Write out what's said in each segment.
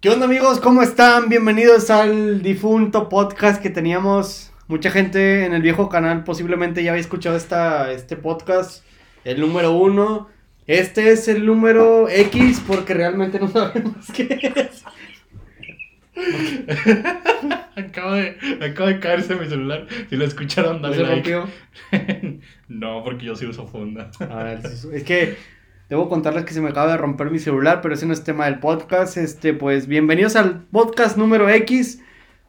¿Qué onda amigos? ¿Cómo están? Bienvenidos al difunto podcast que teníamos. Mucha gente en el viejo canal posiblemente ya había escuchado esta, este podcast, el número uno. Este es el número X porque realmente no sabemos qué es. acabo, de, acabo de caerse mi celular. Si lo escucharon, ¿No dale se like. rompió? no, porque yo sí uso funda. A ver, sí, es que debo contarles que se me acaba de romper mi celular, pero ese no es tema del podcast. Este, pues bienvenidos al podcast número X,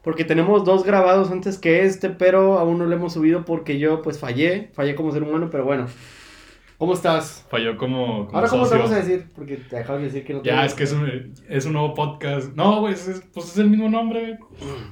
porque tenemos dos grabados antes que este, pero aún no lo hemos subido porque yo pues fallé, fallé como ser humano, pero bueno. ¿Cómo estás? Falló como, como Ahora, ¿cómo te vamos a decir? Porque te acabas de decir que no te Ya, es que es un, es un nuevo podcast. No, güey, es, es- pues es el mismo nombre.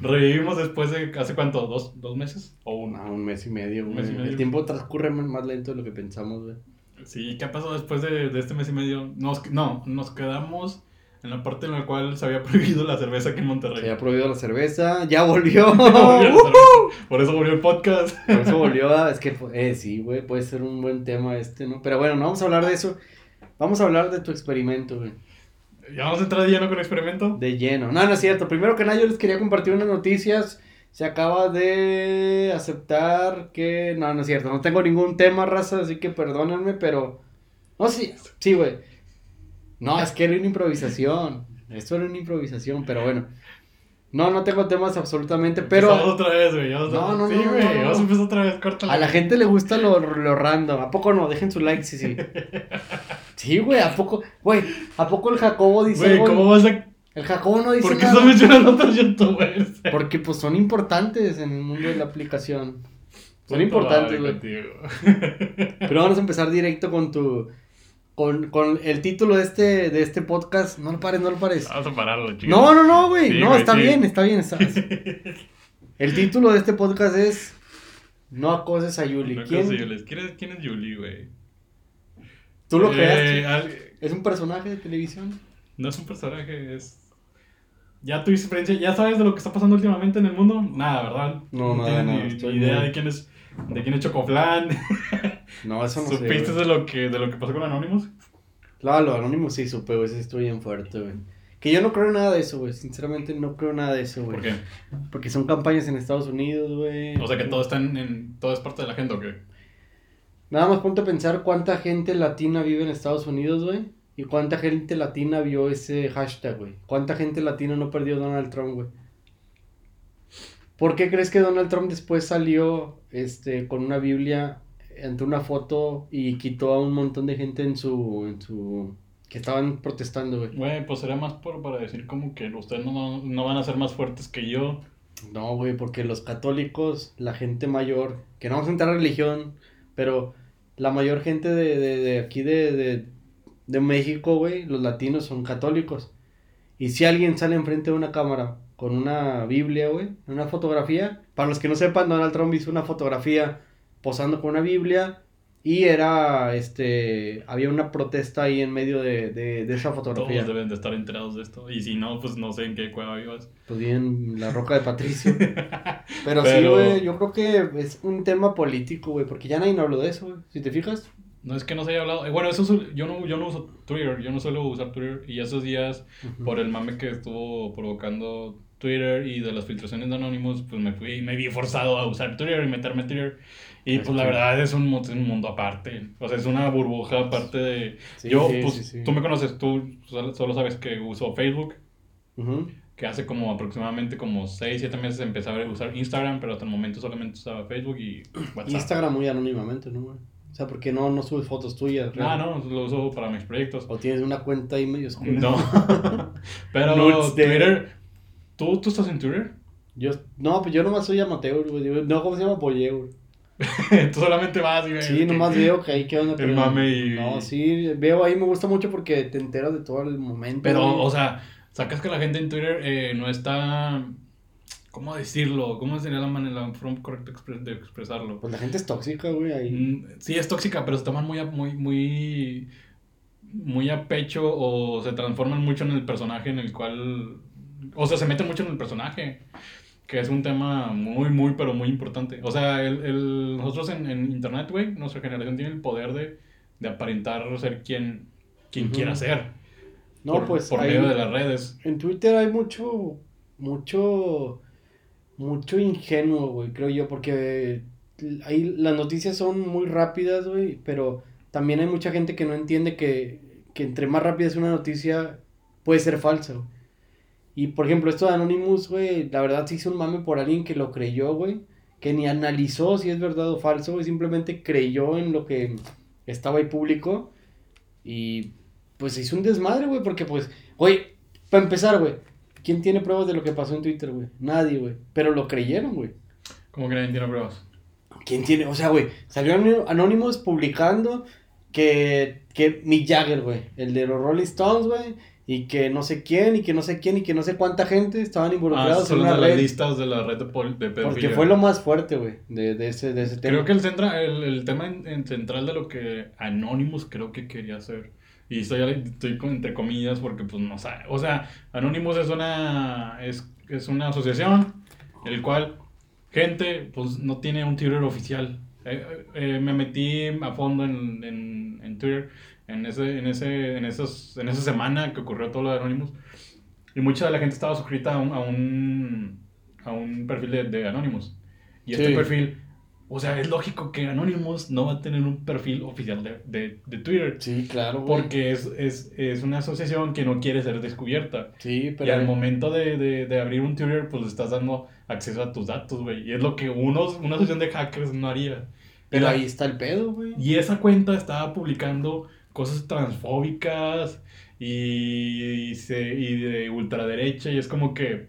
Revivimos después de, ¿hace cuánto? ¿Dos, dos meses? ¿O uno? No, un mes y medio, Un mes y medio. El tiempo transcurre más más lento de lo que pensamos, güey. Sí, ¿qué pasó después de, de este mes y medio? Nos, no, nos quedamos en la parte en la cual se había prohibido la cerveza aquí en Monterrey. Se había prohibido la cerveza, ya volvió. Cerveza. Por eso volvió el podcast. Por eso volvió a... Es que, eh, sí, güey, puede ser un buen tema este, ¿no? Pero bueno, no vamos a hablar de eso. Vamos a hablar de tu experimento, güey. Ya vamos a entrar de lleno con el experimento. De lleno. No, no es cierto. Primero que nada, yo les quería compartir unas noticias. Se acaba de aceptar que... No, no es cierto. No tengo ningún tema, raza, así que perdónenme, pero... No, sí, sí, güey. No, es que era una improvisación. Esto era una improvisación, pero bueno. No, no tengo temas absolutamente, pero... Empezamos otra vez, güey. No, no, sí, no, no, güey. no, no. Vamos a empezar otra vez. Córtala. A la gente le gusta lo, lo random. ¿A poco no? Dejen su like, sí, sí. Sí, güey, ¿a poco? Güey, ¿a poco el Jacobo dice Güey? ¿cómo vas a.? El Jacobo no dice ¿Por qué nada. estás mencionando a otros youtubers? Porque pues son importantes en el mundo de la aplicación. Son importantes, güey. Pero vamos a empezar directo con tu... Con, con el título de este, de este podcast. No lo pares, no lo pares. Vamos a pararlo, chicos. No, no, no, güey. Sí, no, güey, está sí. bien, está bien. está- El título de este podcast es... No acoses a Yuli. No ¿Quién? consigo- ¿Quién es, ¿Quién es Julie, güey? ¿Tú lo Eh, creaste? al- ¿Es un personaje de televisión? No es un personaje, es. Ya tuviste experiencia, ya sabes de lo que está pasando últimamente en el mundo. Nada, ¿verdad? No, nada, tienes nada, ni, estoy idea de quién es. De quién es Chocoflan. No, eso no sé. ¿Supiste güey. de lo que de lo que pasó con Anonymous? Claro, lo anónimo sí supe, güey. Sí estoy bien fuerte, güey. Que yo no creo en nada de eso, güey. Sinceramente no creo en nada de eso, güey. ¿Por qué? Porque son campañas en Estados Unidos, güey. O sea que todo está en, en- todo es parte de la agenda, ¿o qué? Nada más ponte a pensar cuánta gente latina vive en Estados Unidos, güey. Y cuánta gente latina vio ese hashtag, güey. Cuánta gente latina no perdió Donald Trump, güey. ¿Por qué crees que Donald Trump después salió este, con una Biblia ante una foto y quitó a un montón de gente en su. En su que estaban protestando, güey? Güey, pues será más por, para decir como que ustedes no, no van a ser más fuertes que yo. No, güey, porque los católicos, la gente mayor, que no vamos a entrar a religión, pero la mayor gente de, de, de aquí de, de, de México, güey, los latinos son católicos. Y si alguien sale enfrente de una cámara con una Biblia, güey, una fotografía, para los que no sepan, Donald Trump hizo una fotografía posando con una Biblia y era, este, había una protesta ahí en medio de, de, de esa fotografía. Todos deben de estar enterados de esto. Y si no, pues no sé en qué cueva vivas. Pues bien, la roca de Patricio. Pero, sí, Pero- güey, yo creo que es un tema político, güey, porque ya nadie no habló de eso, güey. Si te fijas, No es que no se haya hablado. eh, Bueno, eso yo no, yo no uso Twitter, yo no suelo usar Twitter. Y esos días, por el mame que estuvo provocando Twitter y de las filtraciones de Anonymous, pues me fui, me vi forzado a usar Twitter y meterme Twitter. Y Es pues la verdad es un, es un mundo aparte. O sea, es una burbuja aparte de. Sí, yo, sí, pues, sí, tú me conoces, tú solo, sabes que uso Facebook. Que hace como aproximadamente como 6, 7 meses empecé a usar Instagram, pero hasta el momento solamente usaba Facebook y WhatsApp. Instagram muy anónimamente, ¿no, güey? O sea, porque no, no subes fotos tuyas, Ah, no, lo uso para mis proyectos. O tienes una cuenta ahí medio oscura. No. Pero Nudes de- Twitter. ¿Tú, ¿Tú estás en Twitter? Yo, no, pues yo nomás soy amateur, güey. No, ¿cómo se llama? Güey. Tú solamente vas y ves. Sí, nomás veo que ahí qué onda. El mame y- No, sí, veo ahí, me gusta mucho porque te enteras de todo el momento. Pero, güey. o sea, sacas que la gente en Twitter eh, no está. ¿Cómo decirlo? ¿Cómo sería la manera correcta de expresarlo? Pues la gente es tóxica, güey, ahí. Mm, Sí, es tóxica, pero se toman muy a, muy, muy, muy a pecho o se transforman mucho en el personaje en el cual. O sea, se meten mucho en el personaje. Que es un tema muy, muy, pero muy importante. O sea, el, el- nosotros en, en Internet, güey, nuestra generación tiene el poder de, de aparentar ser quien, quien quiera ser. No, por, pues por medio de las redes. En Twitter hay mucho, mucho, mucho ingenuo, güey, creo yo, porque ahí las noticias son muy rápidas, güey, pero también hay mucha gente que no entiende que, que entre más rápida es una noticia, puede ser falsa. Y por ejemplo, esto de Anonymous, güey, la verdad se hizo un mame por alguien que lo creyó, güey, que ni analizó si es verdad o falso, güey, simplemente creyó en lo que estaba ahí público y pues se hizo un desmadre, güey, porque pues, güey, para empezar, güey, ¿quién tiene pruebas de lo que pasó en Twitter, güey? Nadie, güey, pero lo creyeron, güey. Como que nadie tiene pruebas. ¿Quién tiene? O sea, güey, salió Anonymous publicando que, que Mick Jagger, güey, el de los Rolling Stones, güey, y que no sé quién, y que no sé quién, y que no sé cuánta gente estaban Ah, involucrados son en las una de las red. listas de la red de, de pedofilia. Porque fue lo más fuerte, güey, de, de ese, de ese tema. Creo que el, centra, el, el tema en- en central de lo que Anonymous creo que quería hacer. Y estoy, estoy con- entre comillas porque pues no sabe. O sea, Anonymous es una, es, es una asociación el cual gente pues no tiene un Twitter oficial. Eh, eh, me metí a fondo en, en, en Twitter en, ese, en, ese, en, esos, en esa semana que ocurrió todo lo de Anonymous. Y mucha de la gente estaba suscrita a un, a un, a un perfil de, de Anonymous. Y este Sí. perfil, o sea, es lógico que Anonymous no va a tener un perfil oficial de, de, de Twitter. Sí, claro, güey. Porque es, es, es una asociación que no quiere ser descubierta. Sí, Y pero... al momento de, de, de abrir un Twitter, pues le estás dando acceso a tus datos, güey. Y es lo que unos, una asociación de hackers no haría. Pero ahí está el pedo, güey. y esa cuenta estaba publicando cosas transfóbicas y, y, se- y de ultraderecha. Y es como que,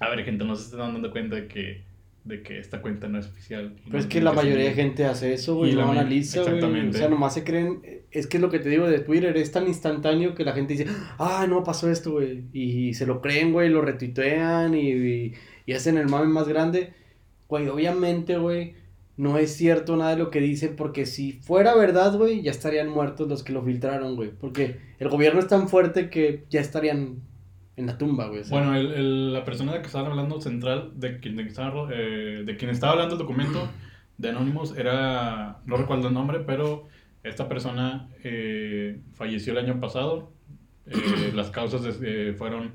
a ver, gente, no se están dando cuenta de que, de que esta cuenta no es oficial. Y Pues no es que la mayoría de gente hace eso, güey, Y no analiza, güey. O sea, nomás se creen. Es que es lo que te digo de Twitter, es tan instantáneo que la gente dice, ah, no pasó esto, güey. Y, se lo creen, güey, lo retuitean y, y, y hacen el mame más grande. Güey, obviamente, güey, no es cierto nada de lo que dicen, porque si fuera verdad, güey, ya estarían muertos los que lo filtraron, güey. Porque el gobierno es tan fuerte que ya estarían en la tumba, güey. o sea. Bueno, el, el- la persona de que estaba hablando central, de quien, de, quien estaba, eh, de quien estaba hablando el documento de Anonymous, era, no recuerdo el nombre, pero esta persona eh, falleció el año pasado. Eh, las causas de- eh, fueron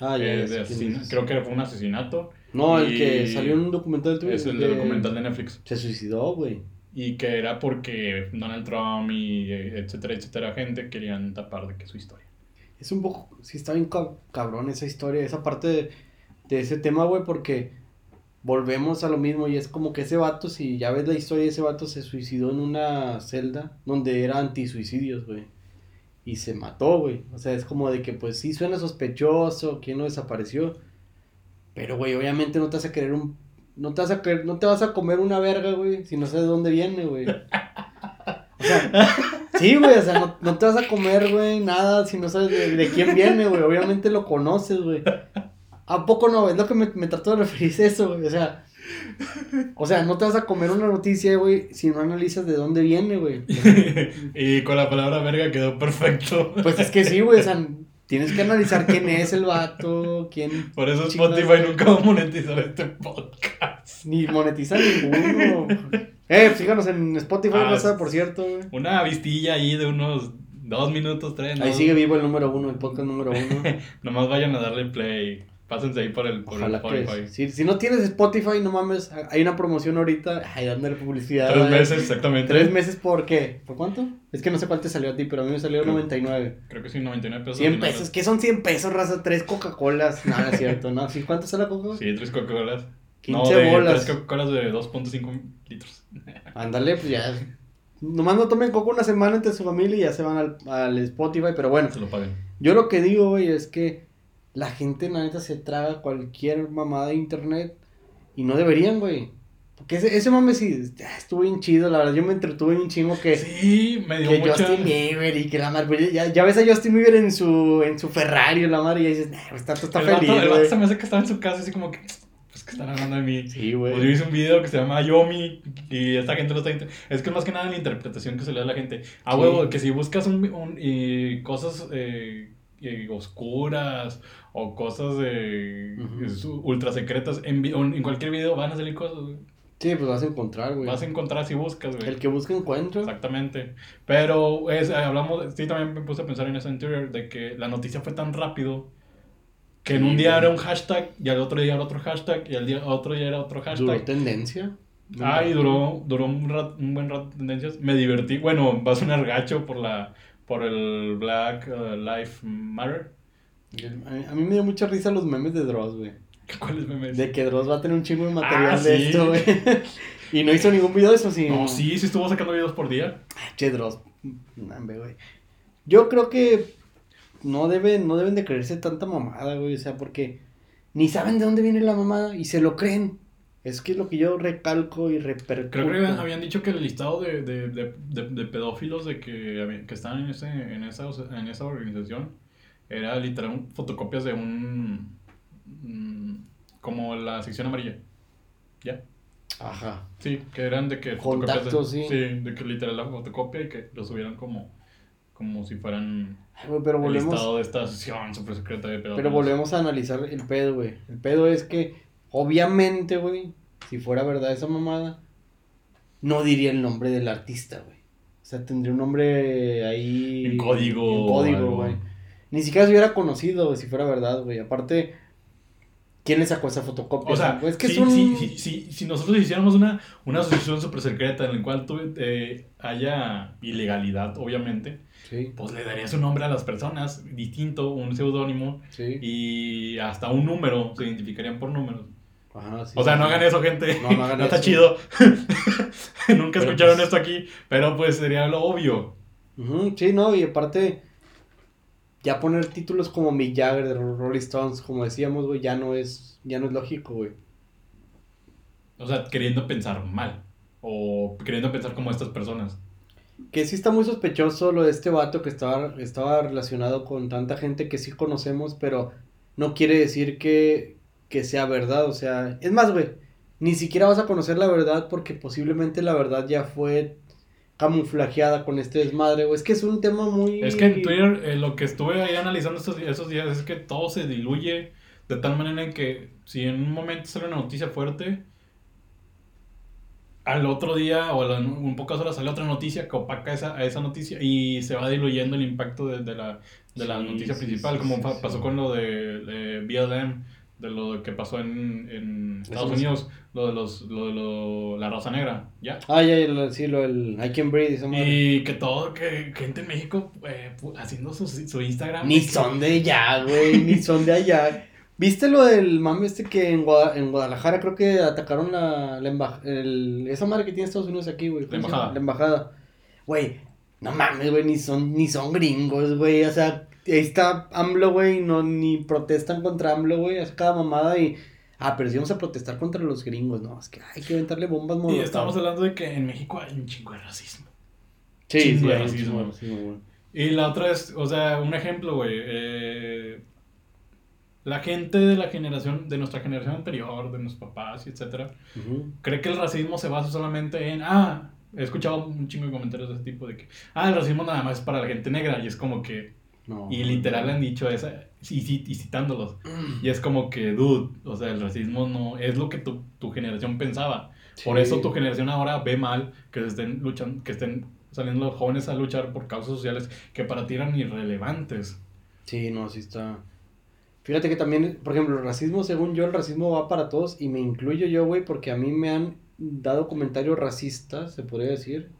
ah, ya, eh, ya de creo que fue un asesinato. No, el que salió en un documental de. Es el de- de documental de Netflix. Se suicidó, güey. Y que era porque Donald Trump y eh, etcétera, etcétera, gente querían tapar de que su historia. Es un poco, sí está bien cab- cabrón esa historia, esa parte de, de ese tema, güey, porque volvemos a lo mismo y es como que ese vato, si ya ves la historia, ese vato se suicidó en una celda donde era antisuicidios, güey. Y se mató, güey. O sea, es como de que pues sí suena sospechoso, quién no desapareció. Pero, güey, obviamente no te vas a querer un... No te vas a no te vas a comer una verga, güey, si no sabes de dónde viene, güey. O sea, sí, güey, o sea, no, no te vas a comer, güey, nada si no sabes de, de quién viene, güey. Obviamente lo conoces, güey. ¿A poco no? Es lo que me, me trató de referir eso, güey. O sea, o sea, no te vas a comer una noticia, güey, si no analizas de dónde viene, güey. y con la palabra verga quedó perfecto. Pues es que sí, güey, o sea, tienes que analizar quién es el vato, quién... Por eso Spotify nunca va a monetizar este podcast. Ni monetiza ninguno. Eh, síganos en Spotify, Ah, raza, por cierto, güey. Una vistilla ahí de unos dos minutos, tres. Ahí ¿no? sigue vivo el número uno, el podcast número uno. Nomás vayan a darle play. Pásense ahí por el, por el Ojalá que Spotify. si, si no tienes Spotify, no mames, hay una promoción ahorita, ay, dándole publicidad. Tres meses, exactamente. Tres meses, ¿por qué? ¿Por cuánto? Es que no sé cuál te salió a ti, pero a mí me salió Creo- 99. Creo que sí, 99 pesos. 100 finales. pesos, ¿qué son 100 pesos, raza? Tres Coca-Colas. Nada, es cierto, ¿no? ¿Sí? ¿Cuánto sale la Coca-Cola? Sí, tres Coca-Colas. 15 no, de bolas. Tres Coca-Colas de 2.5 litros. Ándale, pues ya. Nomás no tomen coca una semana entre su familia y ya se van al, al Spotify, pero bueno. Se lo paguen. Yo lo que digo, güey, es que la gente, la neta, se traga cualquier mamada de internet y no deberían, güey. Porque ese, ese mame sí estuvo bien chido, la verdad. Yo me entretuve un chingo que, Sí, me dio que mucha... Justin Bieber y que la madre. pues, ya, ya ves a Justin Bieber en su, en su Ferrari, la madre, y dices, nah, está, está el vato, feliz, el vato se me hace que estaba en su casa así como que... Que están hablando de mí. Sí, Pues yo güey. hice un video que se llama Yomi y esta gente lo está... Es que más que nada la interpretación que se le da a la gente. A Sí. huevo, que si buscas un, un- y cosas eh, oscuras o cosas ultra secretas en, en cualquier video van a salir cosas. güey. Sí, pues vas a encontrar, güey. Vas a encontrar si buscas, güey. El que busca encuentra. Exactamente. Pero es, eh, hablamos, sí, también me puse a pensar en ese anterior de que la noticia fue tan rápido que en un día era un hashtag y al otro día era otro hashtag y al día, otro día era otro hashtag. Duró tendencia. Ah, y duró, duró un, rat- un buen rato tendencias. Me divertí. Bueno, va a sonar gacho por la por el Black uh, Lives Matter. A mí, me dio mucha risa los memes de Dross, güey. ¿Cuál es meme? De que Dross va a tener un chingo de material Ah, de sí. esto, güey. y no hizo ningún video de eso, sí. No, sí, sí estuvo sacando videos por día. Che, Dross. Nambe, güey. Yo creo que no deben, no deben de creerse tanta mamada, güey. O sea, porque ni saben de dónde viene la mamada y se lo creen. Es que es lo que yo recalco y repercuto. Creo que habían, dicho que el listado de, de, de, de, pedófilos de que, que están en, ese, en, esa, en esa organización era literal fotocopias de un... mm, como la sección amarilla. ¿Ya? Ajá. Sí, que eran de que... Contactos, fotocopias de, sí. de que literal la fotocopia y que lo subieran como, como si fueran Ay, el listado de esta sesión super secreta de pedófilos. Pero volvemos a analizar el pedo, güey. El pedo es que, obviamente, güey, si fuera verdad esa mamada, no diría el nombre del artista, güey. O sea, tendría un nombre ahí. En código En código, güey. Ni siquiera se hubiera conocido, güey, si fuera verdad, güey. Aparte, ¿quién le sacó esa fotocopia? O sea, es que si, es un. si, si, si- nosotros hiciéramos una, una asociación super secreta en la cual tuve- eh, haya ilegalidad, obviamente, Sí, pues le darías un nombre a las personas distinto, un seudónimo sí. y hasta un número, se identificarían por números. Ajá, sí. O sea, no hagan eso, gente. No, no hagan está eso. chido. Nunca Pero, escucharon pues- esto aquí, pero pues sería lo obvio. Ujú, sí, no, y aparte, ya poner títulos como Mick Jagger de Rolling Stones, como decíamos, güey, ya no es, ya no es lógico, güey. O sea, queriendo pensar mal. O queriendo pensar como estas personas. Que sí está muy sospechoso lo de este vato que estaba, estaba relacionado con tanta gente que sí conocemos, pero no quiere decir que, que sea verdad, o sea, es más, güey, ni siquiera vas a conocer la verdad porque posiblemente la verdad ya fue camuflajeada con este desmadre, güey. Es que es un tema muy... Es que en Twitter eh, lo que estuve ahí analizando estos, esos días es que todo se diluye de tal manera en que si en un momento sale una noticia fuerte, al otro día o a la- en pocas horas sale otra noticia que opaca esa, a esa noticia y se va diluyendo el impacto de, de la, de la Sí, noticia sí, principal, sí, como sí, fa- sí. pasó con lo de, de BLM, de lo que pasó en, en Estados Unidos, lo de, los, lo de lo- la Rosa Negra, ¿ya? Ah, ya, ya, sí, lo del I Can Breathe, esa madre. Y que todo, que gente en México eh, haciendo su, su Instagram. Ni son de allá, güey, ni son de allá. ¿Viste lo del mame este que en, Guada- en Guadalajara creo que atacaron la, la emba- el- esa madre que tiene Estados Unidos aquí, güey? ¿cómo se llama? embajada. La embajada. Güey, no mames, güey, ni son, ni son gringos, güey, o sea, ahí está AMLO, güey, no, ni protestan contra AMLO, güey, hace cada mamada y... Ah, pero sí vamos a protestar contra los gringos, no, es que hay que aventarle bombas Y molotov. estamos hablando de que en México hay un chingo de racismo. Sí, chingo sí, de racismo. güey. Y la otra es, o sea, un ejemplo, güey. eh, la gente de la generación, de nuestra generación anterior, de nuestros papás y etcétera, cree que el racismo se basa solamente en, ah, he escuchado un chingo de comentarios de ese tipo de que, ah, el racismo nada más es para la gente negra y es como que, No. y literal han dicho esa, y, y, y citándolos, y es como que, dude, o sea, el racismo no es lo que tu, tu generación pensaba. Por eso tu generación ahora ve mal que se estén luchando, que estén saliendo los jóvenes a luchar por causas sociales que para ti eran irrelevantes. Sí, no, sí está. Fíjate que también, por ejemplo, el racismo, según yo, el racismo va para todos y me incluyo yo, güey, porque a mí me han dado comentarios racistas, se podría decir,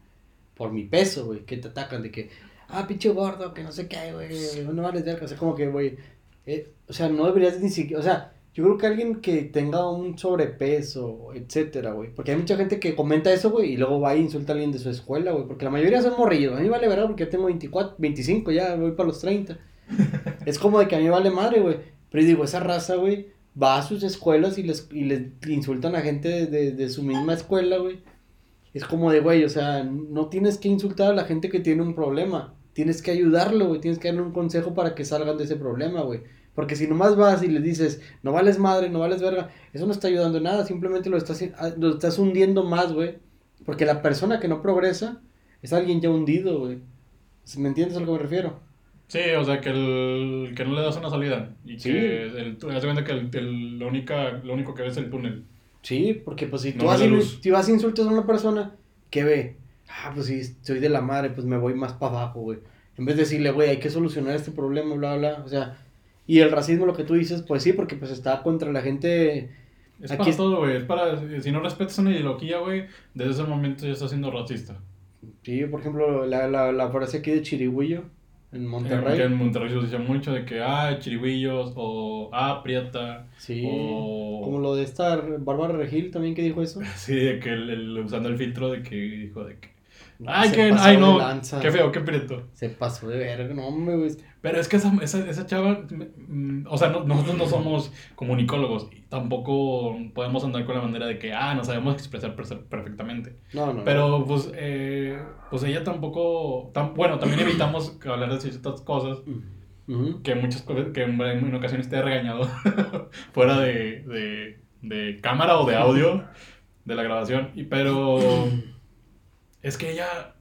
por mi peso, güey, que te atacan de que, ah, pinche gordo, que no sé qué, güey, no vales verga, o sea, como que, güey, eh, o sea, no deberías ni siquiera, o sea, yo creo que alguien que tenga un sobrepeso, etcétera, güey, porque hay mucha gente que comenta eso, güey, y luego va y insulta a alguien de su escuela, güey, porque la mayoría son morrillos, a mí vale verdad porque yo tengo 24, 25, ya voy para los 30. Es como de que a mí vale madre, güey. Pero digo, esa raza, güey, va a sus escuelas y les, y les insultan a gente de, de, de su misma escuela, güey. Es como de, güey, o sea, no tienes que insultar a la gente que tiene un problema. Tienes que ayudarlo, güey. Tienes que darle un consejo para que salgan de ese problema, güey. Porque si nomás vas y les dices, no vales madre, no vales verga, eso no está ayudando en nada. Simplemente lo estás, lo estás hundiendo más, güey. Porque la persona que no progresa es alguien ya hundido, güey. ¿Me entiendes a lo que me refiero? Sí, o sea, que, el, que no le das una salida. Y Sí. que el, cuenta que el, el- la única, lo único que ves es el túnel. Sí, porque pues si No tú vas, luz. si vas insultas a una persona, ¿qué ve? Ah, pues sí, soy de la madre, pues me voy más para abajo, güey. En vez de decirle, güey, hay que solucionar este problema, bla, bla, o sea... Y el racismo, lo que tú dices, pues sí, porque pues está contra la gente... Es Aquí para es- todo, güey. Es para. Si no respetas una ideología, güey, desde ese momento ya estás siendo racista. Sí, por ejemplo, la, la, la frase aquí de Chirigüillo, en Eh, Monterrey. que en Monterrey se usa mucho de que, ah, chirigüillos, o ah, prieta, Sí. o. Como lo de esta Bárbara Regil también que dijo eso. Sí, de que el, el- usando el filtro de que dijo de que. No, ay, que. Ay, no. lanza. Qué feo, qué prieto. Se pasó de verga, no, hombre, güey. Pero es que esa, esa, esa chava, mm, o sea, no- nosotros no somos comunicólogos y tampoco podemos andar con la bandera de que, ah, no sabemos expresar per- perfectamente. No, no, no. Pero, pues, eh, pues ella tampoco, tam- bueno, también evitamos hablar de ciertas cosas Ujú. que muchas cosas, que en, en ocasiones te he regañado fuera de, de, de cámara o de audio de la grabación, y, pero es que ella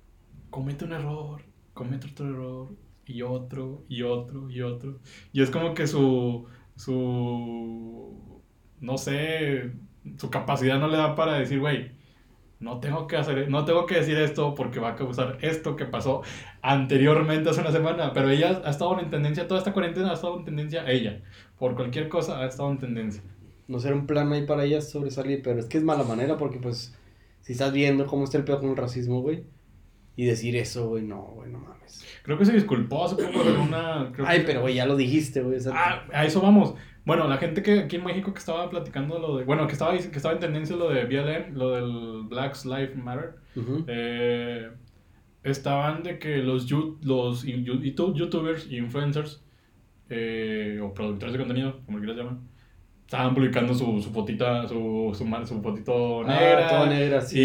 comete un error, comete otro error, y otro, y otro, y otro, y es como que su, su, no sé, su capacidad no le da para decir, güey, no tengo que hacer, no tengo que decir esto porque va a causar esto que pasó anteriormente hace una semana, pero ella ha estado en tendencia, toda esta cuarentena ha estado en tendencia ella, por cualquier cosa ha estado en tendencia. No será un plan ahí para ella sobresalir, pero es que es mala manera porque, pues, si estás viendo cómo está el pedo con el racismo, güey, y decir eso, güey, no, güey, no mames. Creo que se disculpó hace poco en una... creo Ay, que- pero, güey, ya lo dijiste, güey. Ah, a eso vamos. Bueno, la gente que aquí en México que estaba platicando lo de... Bueno, que estaba, que estaba en tendencia lo de BLM, lo del Black Lives Matter, eh, estaban de que los, yu- los youtubers y influencers eh, o productores de contenido, como quieras llamar, estaban publicando su, su fotita, su, su, su fotito Ah, negra. toda negra, sí.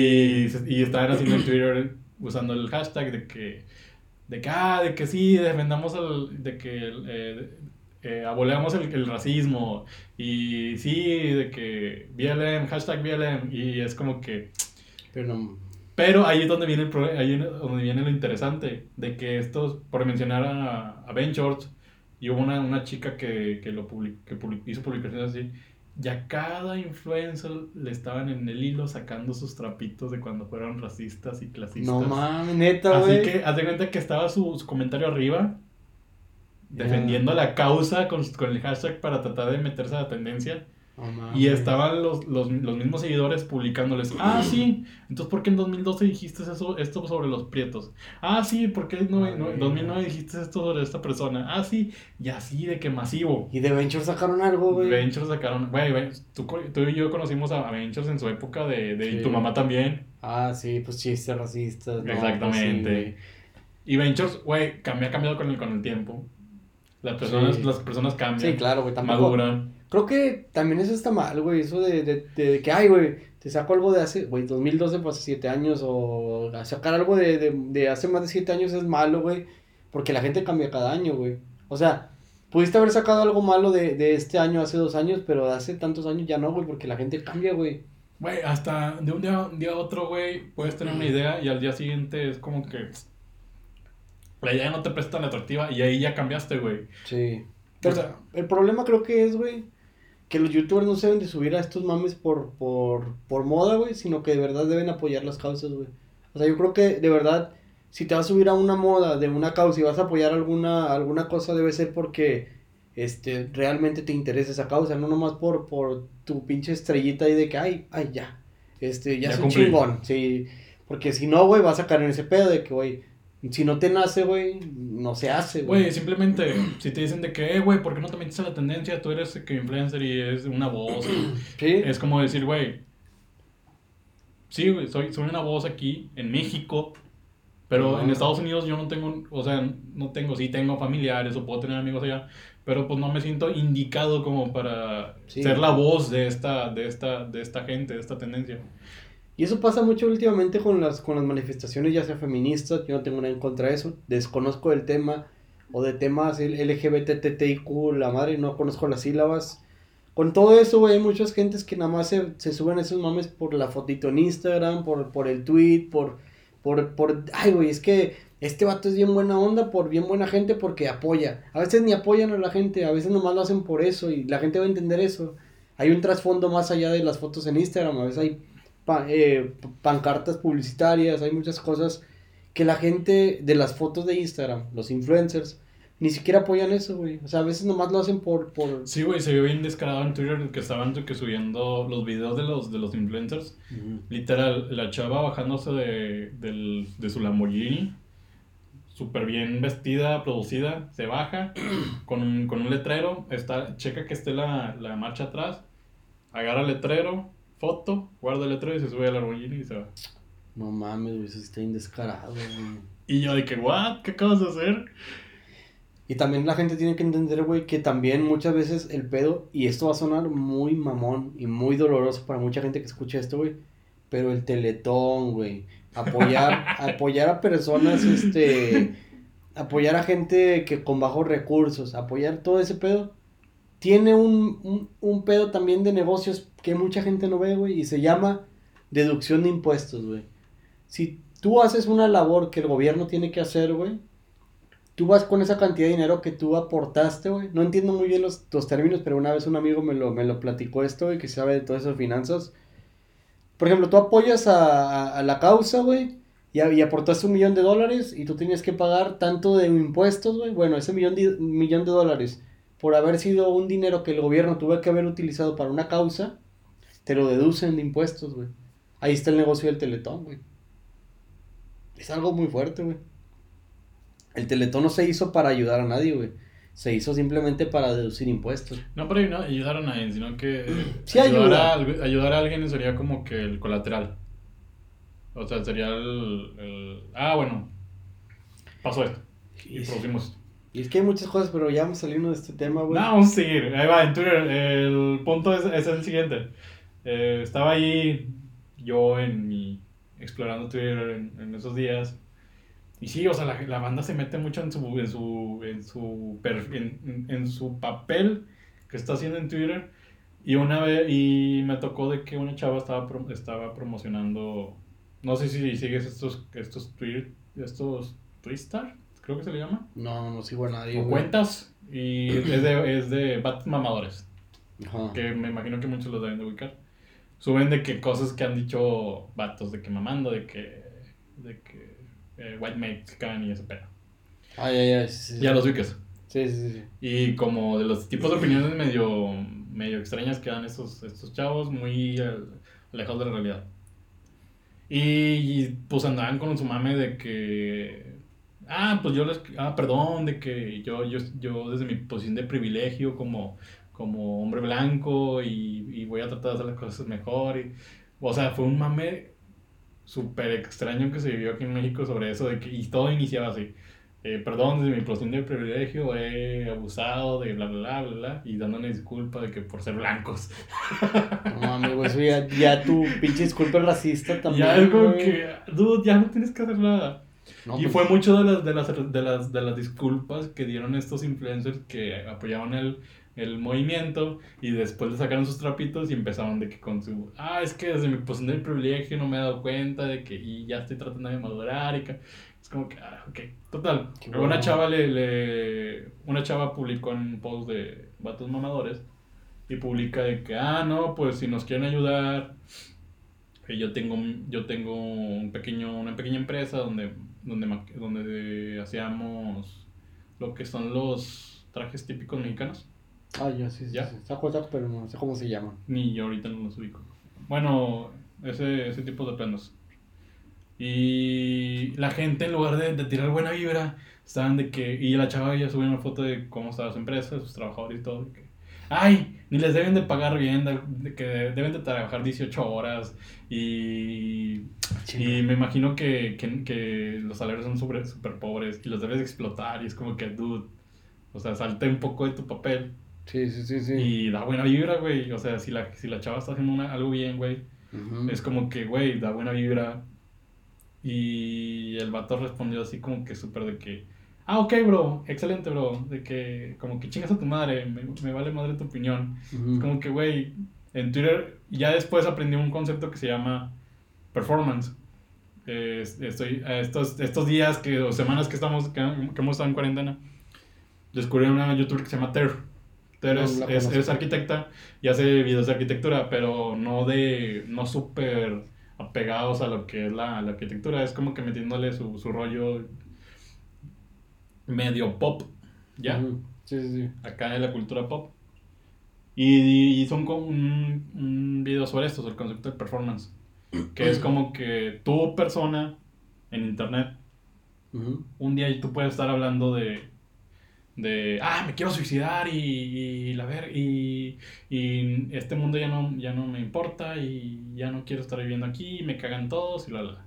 y, y estaban haciendo en Twitter usando el hashtag de que, de que, ah, de que sí, defendamos el, de que eh, eh, aboleamos el, el racismo y sí, de que BLM, hashtag BLM y es como que... Pero no. Pero ahí es donde viene, el ahí es donde viene lo interesante, de que estos, por mencionar a, a Ben Shorts, y hubo una, una chica que, que, lo public- que public- hizo publicaciones así, ya cada influencer le estaban en el hilo sacando sus trapitos de cuando fueron racistas y clasistas. No mames, neta, Así que haz de cuenta que estaba su, su comentario arriba, defendiendo la causa con, con el hashtag para tratar de meterse a la tendencia. Y estaban los, los, los mismos seguidores publicándoles, ah, sí, entonces ¿por qué en 2012 dijiste eso, esto sobre los prietos? Ah, sí, ¿por qué no, no- en 2009 dijiste esto sobre esta persona? Ah, sí, y así de que masivo. Y de Venture sacaron algo, güey. Ventures sacaron, güey, güey, tú, tú y yo conocimos a, Ventures en su época de, de y tu mamá también. Ah, sí, pues chistes racistas. no, Exactamente. pues sí, Y Ventures, güey, cambia, ha cambiado con el, con el tiempo. Las personas, Sí. las personas cambian, Sí, claro, güey, tampoco. maduran. Creo que también eso está mal, güey. Eso de, de, de, de que, ay, güey, te saco algo de hace, güey, 2012, pues hace 7 años. O sacar algo de, de, de hace más de 7 años es malo, güey. Porque la gente cambia cada año, güey. O sea, pudiste haber sacado algo malo de, de este año hace dos años, pero de hace tantos años ya no, güey, porque la gente cambia, güey. Güey, hasta de un día, un día a otro, güey, puedes tener una idea y al día siguiente es como que la idea no te parece tan atractiva y ahí ya cambiaste, güey. Sí. O sea, el problema creo que es, güey, que los youtubers no se deben de subir a estos mames por, por, por moda, güey, sino que de verdad deben apoyar las causas, güey. O sea, yo creo que de verdad, si te vas a subir a una moda de una causa y vas a apoyar alguna, alguna cosa, debe ser porque este, realmente te interesa esa causa, no nomás por, por tu pinche estrellita ahí de que, ay, ay, ya, este, ya, Ya soy cumplí. chingón, sí. Porque si no, güey, vas a caer en ese pedo de que, güey, si no te nace, güey, no se hace, güey, simplemente si te dicen de que, eh, güey, ¿por qué no te metes a la tendencia? Tú eres que influencer y es una voz. Sí. es como decir, güey, sí, güey, soy, soy una voz aquí en México, pero en Estados Unidos yo no tengo, o sea, no tengo, sí tengo familiares o puedo tener amigos allá, pero pues no me siento indicado como para Sí. ser la voz de esta, de esta, de esta gente, de esta tendencia. Y eso pasa mucho últimamente con las, con las manifestaciones, ya sea feministas, yo no tengo nada en contra de eso, desconozco el tema, o de temas LGBTTIQ, la madre, no conozco las sílabas. Con todo eso, güey, hay muchas gentes que nada más se, se suben esos mames por la fotito en Instagram, por, por el tweet, por, por, por, ay, güey, es que este vato es bien buena onda, por bien buena gente, porque apoya. A veces ni apoyan a la gente, a veces nomás lo hacen por eso, y la gente va a entender eso. hay un trasfondo más allá de las fotos en Instagram. A veces hay eh, pancartas publicitarias, hay muchas cosas que la gente de las fotos de Instagram, los influencers, ni siquiera apoyan eso, güey. O sea, a veces nomás lo hacen por... por... Sí, güey, se vio bien descarado en Twitter que estaban que subiendo los videos de los, de los influencers. Literal, la chava bajándose de, del, de su Lamborghini, súper bien vestida, producida, se baja con un, con un letrero, está, checa que esté la, la marcha atrás, agarra el letrero, foto, guarda el letrero y se sube al Lamborghini y se va. No mames, güey, eso está indescarado, güey. Y yo de que, ¿what? ¿Qué acabas de hacer? Y también la gente tiene que entender, güey, que también muchas veces el pedo, y esto va a sonar muy mamón y muy doloroso para mucha gente que escucha esto, güey, pero el teletón, güey, apoyar, apoyar a personas, este, apoyar a gente que con bajos recursos, apoyar todo ese pedo, tiene un, un, un pedo también de negocios que mucha gente no ve, güey, y se llama deducción de impuestos, güey. Si tú haces una labor que el gobierno tiene que hacer, güey, tú vas con esa cantidad de dinero que tú aportaste, güey. No entiendo muy bien los, términos, pero una vez un amigo me lo, me lo platicó esto, güey, que sabe de todas esas finanzas. Por ejemplo, tú apoyas a, a, la causa, güey, y, y, aportaste un millón de dólares y tú tienes que pagar tanto de impuestos, güey. Bueno, ese millón de, millón de dólares, por haber sido un dinero que el gobierno tuvo que haber utilizado para una causa, te lo deducen de impuestos, güey. Ahí está el negocio del teletón, güey. Es algo muy fuerte, güey. El Teletón no se hizo para ayudar a nadie, güey. Se hizo simplemente para deducir impuestos. No para no ayudar a nadie, sino que sí ayudar, A, ayudar a alguien sería como que el colateral. O sea, sería el... Ah, bueno. Pasó esto. Y, producimos esto. Y es que hay muchas cosas, pero ya vamos saliendo de este tema, güey. No, vamos a seguir. Ahí va, en Twitter. El punto es, es el siguiente. Eh, estaba ahí yo en mi... Explorando Twitter en, en esos días y sí, o sea, la, la, banda se mete mucho en su, en su, en su, en, en, su papel que está haciendo en Twitter. Y una vez, y me tocó de que una chava estaba, estaba promocionando, no sé si sigues estos, estos Twitter, estos Twitter, creo que se le llama. No, no sigo a nadie. O cuentas, y es de, es de Bat Mamadores. Que me imagino que muchos lo deben de ubicar. Suben de que cosas que han dicho vatos, de que mamando, de que, de que eh, White Mexican y ese pedo. Ay, ay, ay. Sí, ya los ubiques. Sí, sí, sí. Y como de los tipos de opiniones medio, medio extrañas que dan estos, estos chavos, muy alejados de la realidad. Y, pues andaban con su mame de que. Ah, pues yo les. Ah, perdón, de que yo, yo, yo desde mi posición de privilegio como, como hombre blanco y, y voy a tratar de hacer las cosas mejor. Y, o sea, fue un mame súper extraño que se vivió aquí en México sobre eso, de que, y todo iniciaba así. Eh, perdón, desde mi posición de privilegio he abusado de bla, bla, bla, bla, bla, y dándole disculpa de que por ser blancos. No, amigo, eso ya, ya tu pinche disculpa es racista también. Ya es como que, dude, ya no tienes que hacer nada. y pues fue mucho de las, de, las, de, las, de las disculpas que dieron estos influencers que apoyaban el, el movimiento y después le sacaron sus trapitos y empezaron de que con su, ah, es que desde mi posición de privilegio no me he dado cuenta de que y ya estoy tratando de madurar y es como que, ah, ok, total. Una chava le, le, una chava publicó en un post de vatos mamadores y publica de que, ah, no, pues si nos quieren ayudar, eh, yo tengo, yo tengo un pequeño, una pequeña empresa donde, donde, donde hacíamos lo que son los trajes típicos mexicanos. Ah, ya, sí, sí. ¿Ya? sí. pero no sé cómo se llaman. Ni yo ahorita no los ubico. Bueno, ese, ese tipo de planos. Y la gente, en lugar de, de, tirar buena vibra, estaban de que. Y la chava ya subió una foto de cómo estaba su empresa, sus trabajadores y todo. que, Ay, ni les deben de pagar bien, de, que deben de trabajar 18 horas. Y, y me imagino que, que, que los salarios son súper super pobres y los debes explotar. Y es como que, dude, o sea, salte un poco de tu papel Sí, sí, sí, sí. Y da buena vibra, güey. O sea, si la, si la chava está haciendo una, algo bien, güey, es como que, güey, da buena vibra. Y el vato respondió así como que súper de que, ah, ok, bro, excelente, bro. De que, como que chingas a tu madre, me, me vale madre tu opinión. Es como que, güey, en Twitter ya después aprendí un concepto que se llama performance. estoy, estos, estos días que, o semanas que, estamos, que, hemos estado en cuarentena, descubrí una youtuber que se llama Ter Tú eres, No es- eres arquitecta y hace videos de arquitectura, pero no de, no súper apegados a lo que es la, la arquitectura. Es como que metiéndole su, su rollo medio pop, ¿ya? Sí, sí, sí. acá de la cultura pop. Y hizo un, un, un video sobre esto, sobre el concepto de performance. Que es como que tu persona en internet, un día tú puedes estar hablando de, de ah, me quiero suicidar y, y la ver, y, y este mundo ya no, ya no me importa y ya no quiero estar viviendo aquí, me cagan todos y la, la.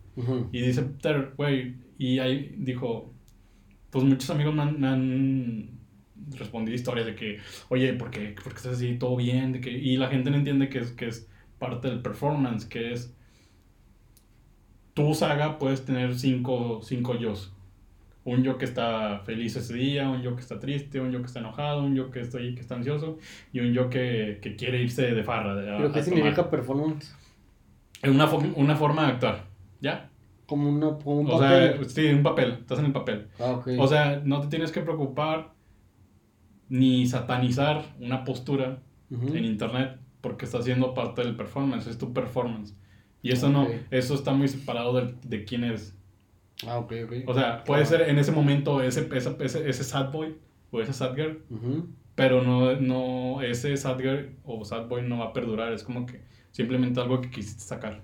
Y dice, Ter, güey, y ahí dijo, pues muchos amigos me han, me han respondido historias de que, oye, ¿por qué, por qué estás así? ¿Todo bien? De que, y la gente no entiende que es, que es parte del performance, que es, tu saga puedes tener cinco, cinco yos. Un yo que está feliz ese día, un yo que está triste, un yo que está enojado, un yo que está, ahí, que está ansioso y un yo que, que quiere irse de farra. de- a- ¿Pero qué significa performance? Es una, una forma de actuar, ¿ya? Como, una, como un O papel. sea, sí, un papel, estás en el papel. ah. O sea, no te tienes que preocupar ni satanizar una postura Ujú. en internet porque está siendo parte del performance, es tu performance. Y eso no, Ok. eso está muy separado del- de, quién eres. Ah, ok, ok. O sea, puede Ah. ser en ese momento ese, ese, ese, ese sad boy o esa sad girl, Ujú. pero no, no, ese sad girl o sad boy no va a perdurar, es como que simplemente algo que quisiste sacar.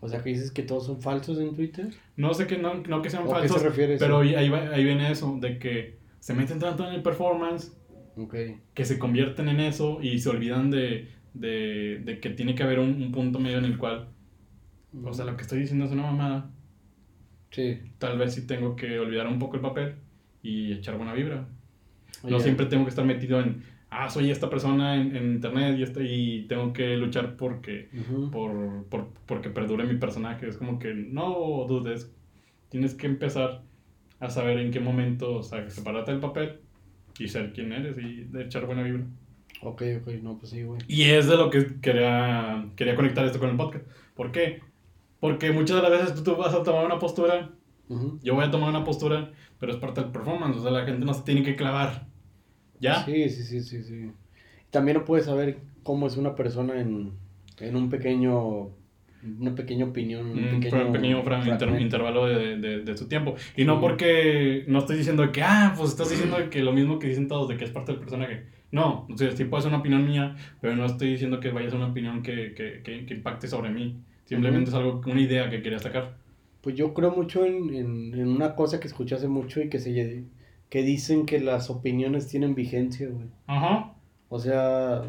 O sea, que dices que todos son falsos en Twitter. No sé que no, no que sean ¿O a qué falsos, se refiere pero ahí, ahí, va- ahí viene eso, de que se meten tanto en el performance Ok. que se convierten en eso y se olvidan de, de, de que tiene que haber un, un punto medio en el cual, o sea, lo que estoy diciendo es una mamada, Sí. tal vez sí tengo que olvidar un poco el papel y echar buena vibra. No siempre tengo que estar metido en, ah, soy esta persona en, en internet y, este, y tengo que luchar porque, ujú. por, por, porque perdure mi personaje. Es como que no dudes, tienes que empezar a saber en qué momento, o sea, separarte del papel y ser quien eres y echar buena vibra. Ok, ok, no, pues sí, güey. Y es de lo que quería, quería conectar esto con el podcast. ¿Por qué? Porque muchas de las veces tú, tú vas a tomar una postura, Ujú. yo voy a tomar una postura, pero es parte del performance, o sea, la gente no se tiene que clavar. ¿Ya? Sí, sí, sí, sí, sí. También no puedes saber cómo es una persona en, en un pequeño, una pequeña opinión, un Un pequeño, pequeño, pequeño inter- intervalo de, de, de su tiempo. Y no porque no estoy diciendo que, ah, pues estás diciendo que lo mismo que dicen todos, de que es parte del personaje. No, o sea, sí puede ser una opinión mía, pero no estoy diciendo que vaya a ser una opinión que, que, que, que impacte sobre mí. Simplemente es algo, una idea que quería sacar. Pues yo creo mucho en, en, en una cosa que escuché hace mucho y que se que dicen que las opiniones tienen vigencia, güey. Ajá. O sea,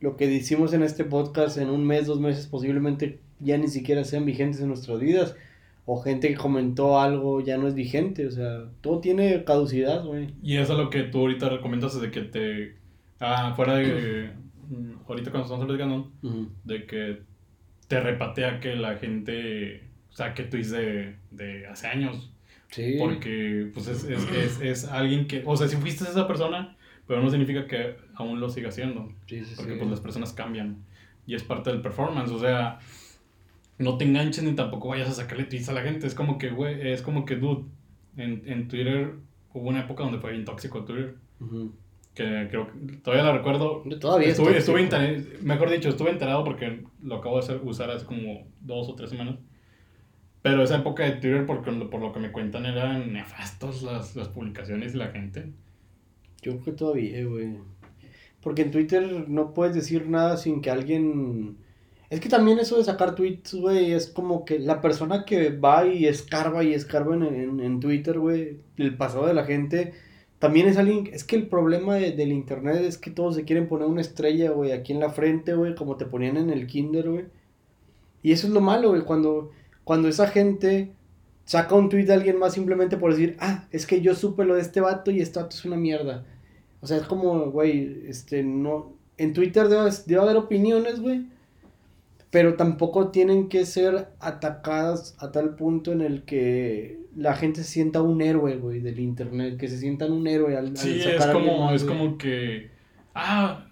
lo que decimos en este podcast en un mes, dos meses, posiblemente ya ni siquiera sean vigentes en nuestras vidas. O gente que comentó algo ya no es vigente. O sea, todo tiene caducidad, güey. Y eso es lo que tú ahorita recomiendas de que te... Ah, fuera de... mm, ahorita cuando estamos platicando, de que te repatea que la gente saque tweets de, de hace años. Sí. Porque pues es, es, es, es alguien que... O sea, si fuiste esa persona, pero no significa que aún lo siga haciendo. Sí, sí, Porque sí. pues las personas cambian. Y es parte del performance. O sea, no te enganches ni tampoco vayas a sacarle tweets a la gente. Es como que, güey, es como que, dude, en, en Twitter hubo una época donde fue bien tóxico Twitter. Ujú. Que creo que todavía la recuerdo. Todavía es Estuve, estuve enter- mejor dicho, estuve enterado porque lo acabo de hacer- usar hace como dos o tres semanas. Pero esa época de Twitter, por, por lo que me cuentan, eran nefastos las, las publicaciones de la gente. Yo creo que todavía, güey. Porque en Twitter no puedes decir nada sin que alguien... Es que también eso de sacar tweets, güey, es como que la persona que va y escarba y escarba en, en, en Twitter, güey, el pasado de la gente, también es alguien... Es que el problema de- del internet es que todos se quieren poner una estrella, güey, aquí en la frente, güey, como te ponían en el kinder, güey. Y eso es lo malo, güey, cuando, cuando esa gente saca un tweet de alguien más simplemente por decir, ah, es que yo supe lo de este vato y este vato es una mierda. O sea, es como, güey, este, no... En Twitter debe, debe haber opiniones, güey. Pero tampoco tienen que ser atacadas a tal punto en el que la gente se sienta un héroe, güey, del internet. Que se sientan un héroe al, al Sí, sacar es a como, más, es güey. como que. Ah,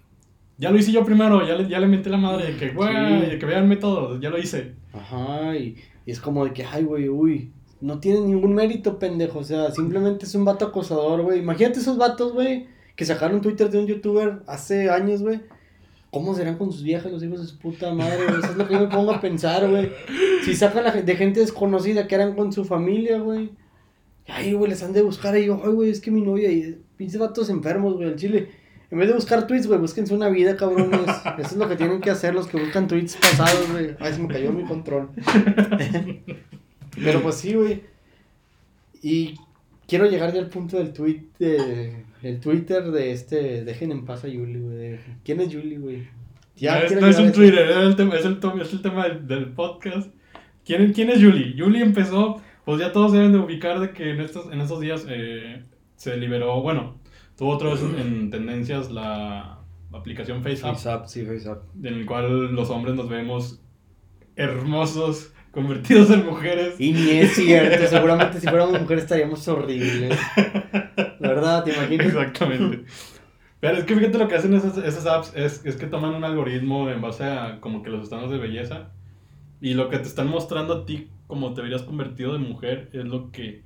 ya lo hice yo primero, ya le, ya le menté la madre de que, güey, Sí. de que veanme todo, ya lo hice. Ajá, y, y es como de que, ay, güey, uy, no tiene ningún mérito, pendejo. O sea, simplemente es un vato acosador, güey. Imagínate esos vatos, güey, que sacaron Twitter de un youtuber hace años, güey. ¿Cómo serán con sus viejas los hijos de su puta madre, güey? Eso es lo que yo me pongo a pensar, güey. Si sacan gen- de gente desconocida que eran con su familia, güey. Ay, güey, les han de buscar ahí, ay, güey, es que mi novia y pinches vatos enfermos, güey, al chile. En vez de buscar tweets, güey, búsquense una vida, cabrones. Eso es lo que tienen que hacer los que buscan tweets pasados, güey. Ay, se me cayó mi control. Pero pues sí, güey. Y quiero llegar ya al punto del tweet de, el Twitter de este, dejen en paz a Yuli, güey. ¿Quién es Yuli, güey? no es, quiero no es un eso. Twitter, es el tema, es el, to- es el tema del, del podcast. ¿Quién, ¿Quién es Julie? Julie empezó, pues ya todos deben de ubicar de que en estos, en estos días eh, se liberó, bueno, tuvo otra vez en tendencias la aplicación FaceApp, FaceApp, sí, FaceApp. en el cual los hombres nos vemos hermosos, convertidos en mujeres. Y ni es cierto, seguramente si fuéramos mujeres estaríamos horribles. ¿Verdad? ¿Te imaginas? Exactamente. Pero es que fíjate lo que hacen esas, esas apps es, es que toman un algoritmo en base a como que los estándares de belleza y lo que te están mostrando a ti como te verías convertido de mujer es lo que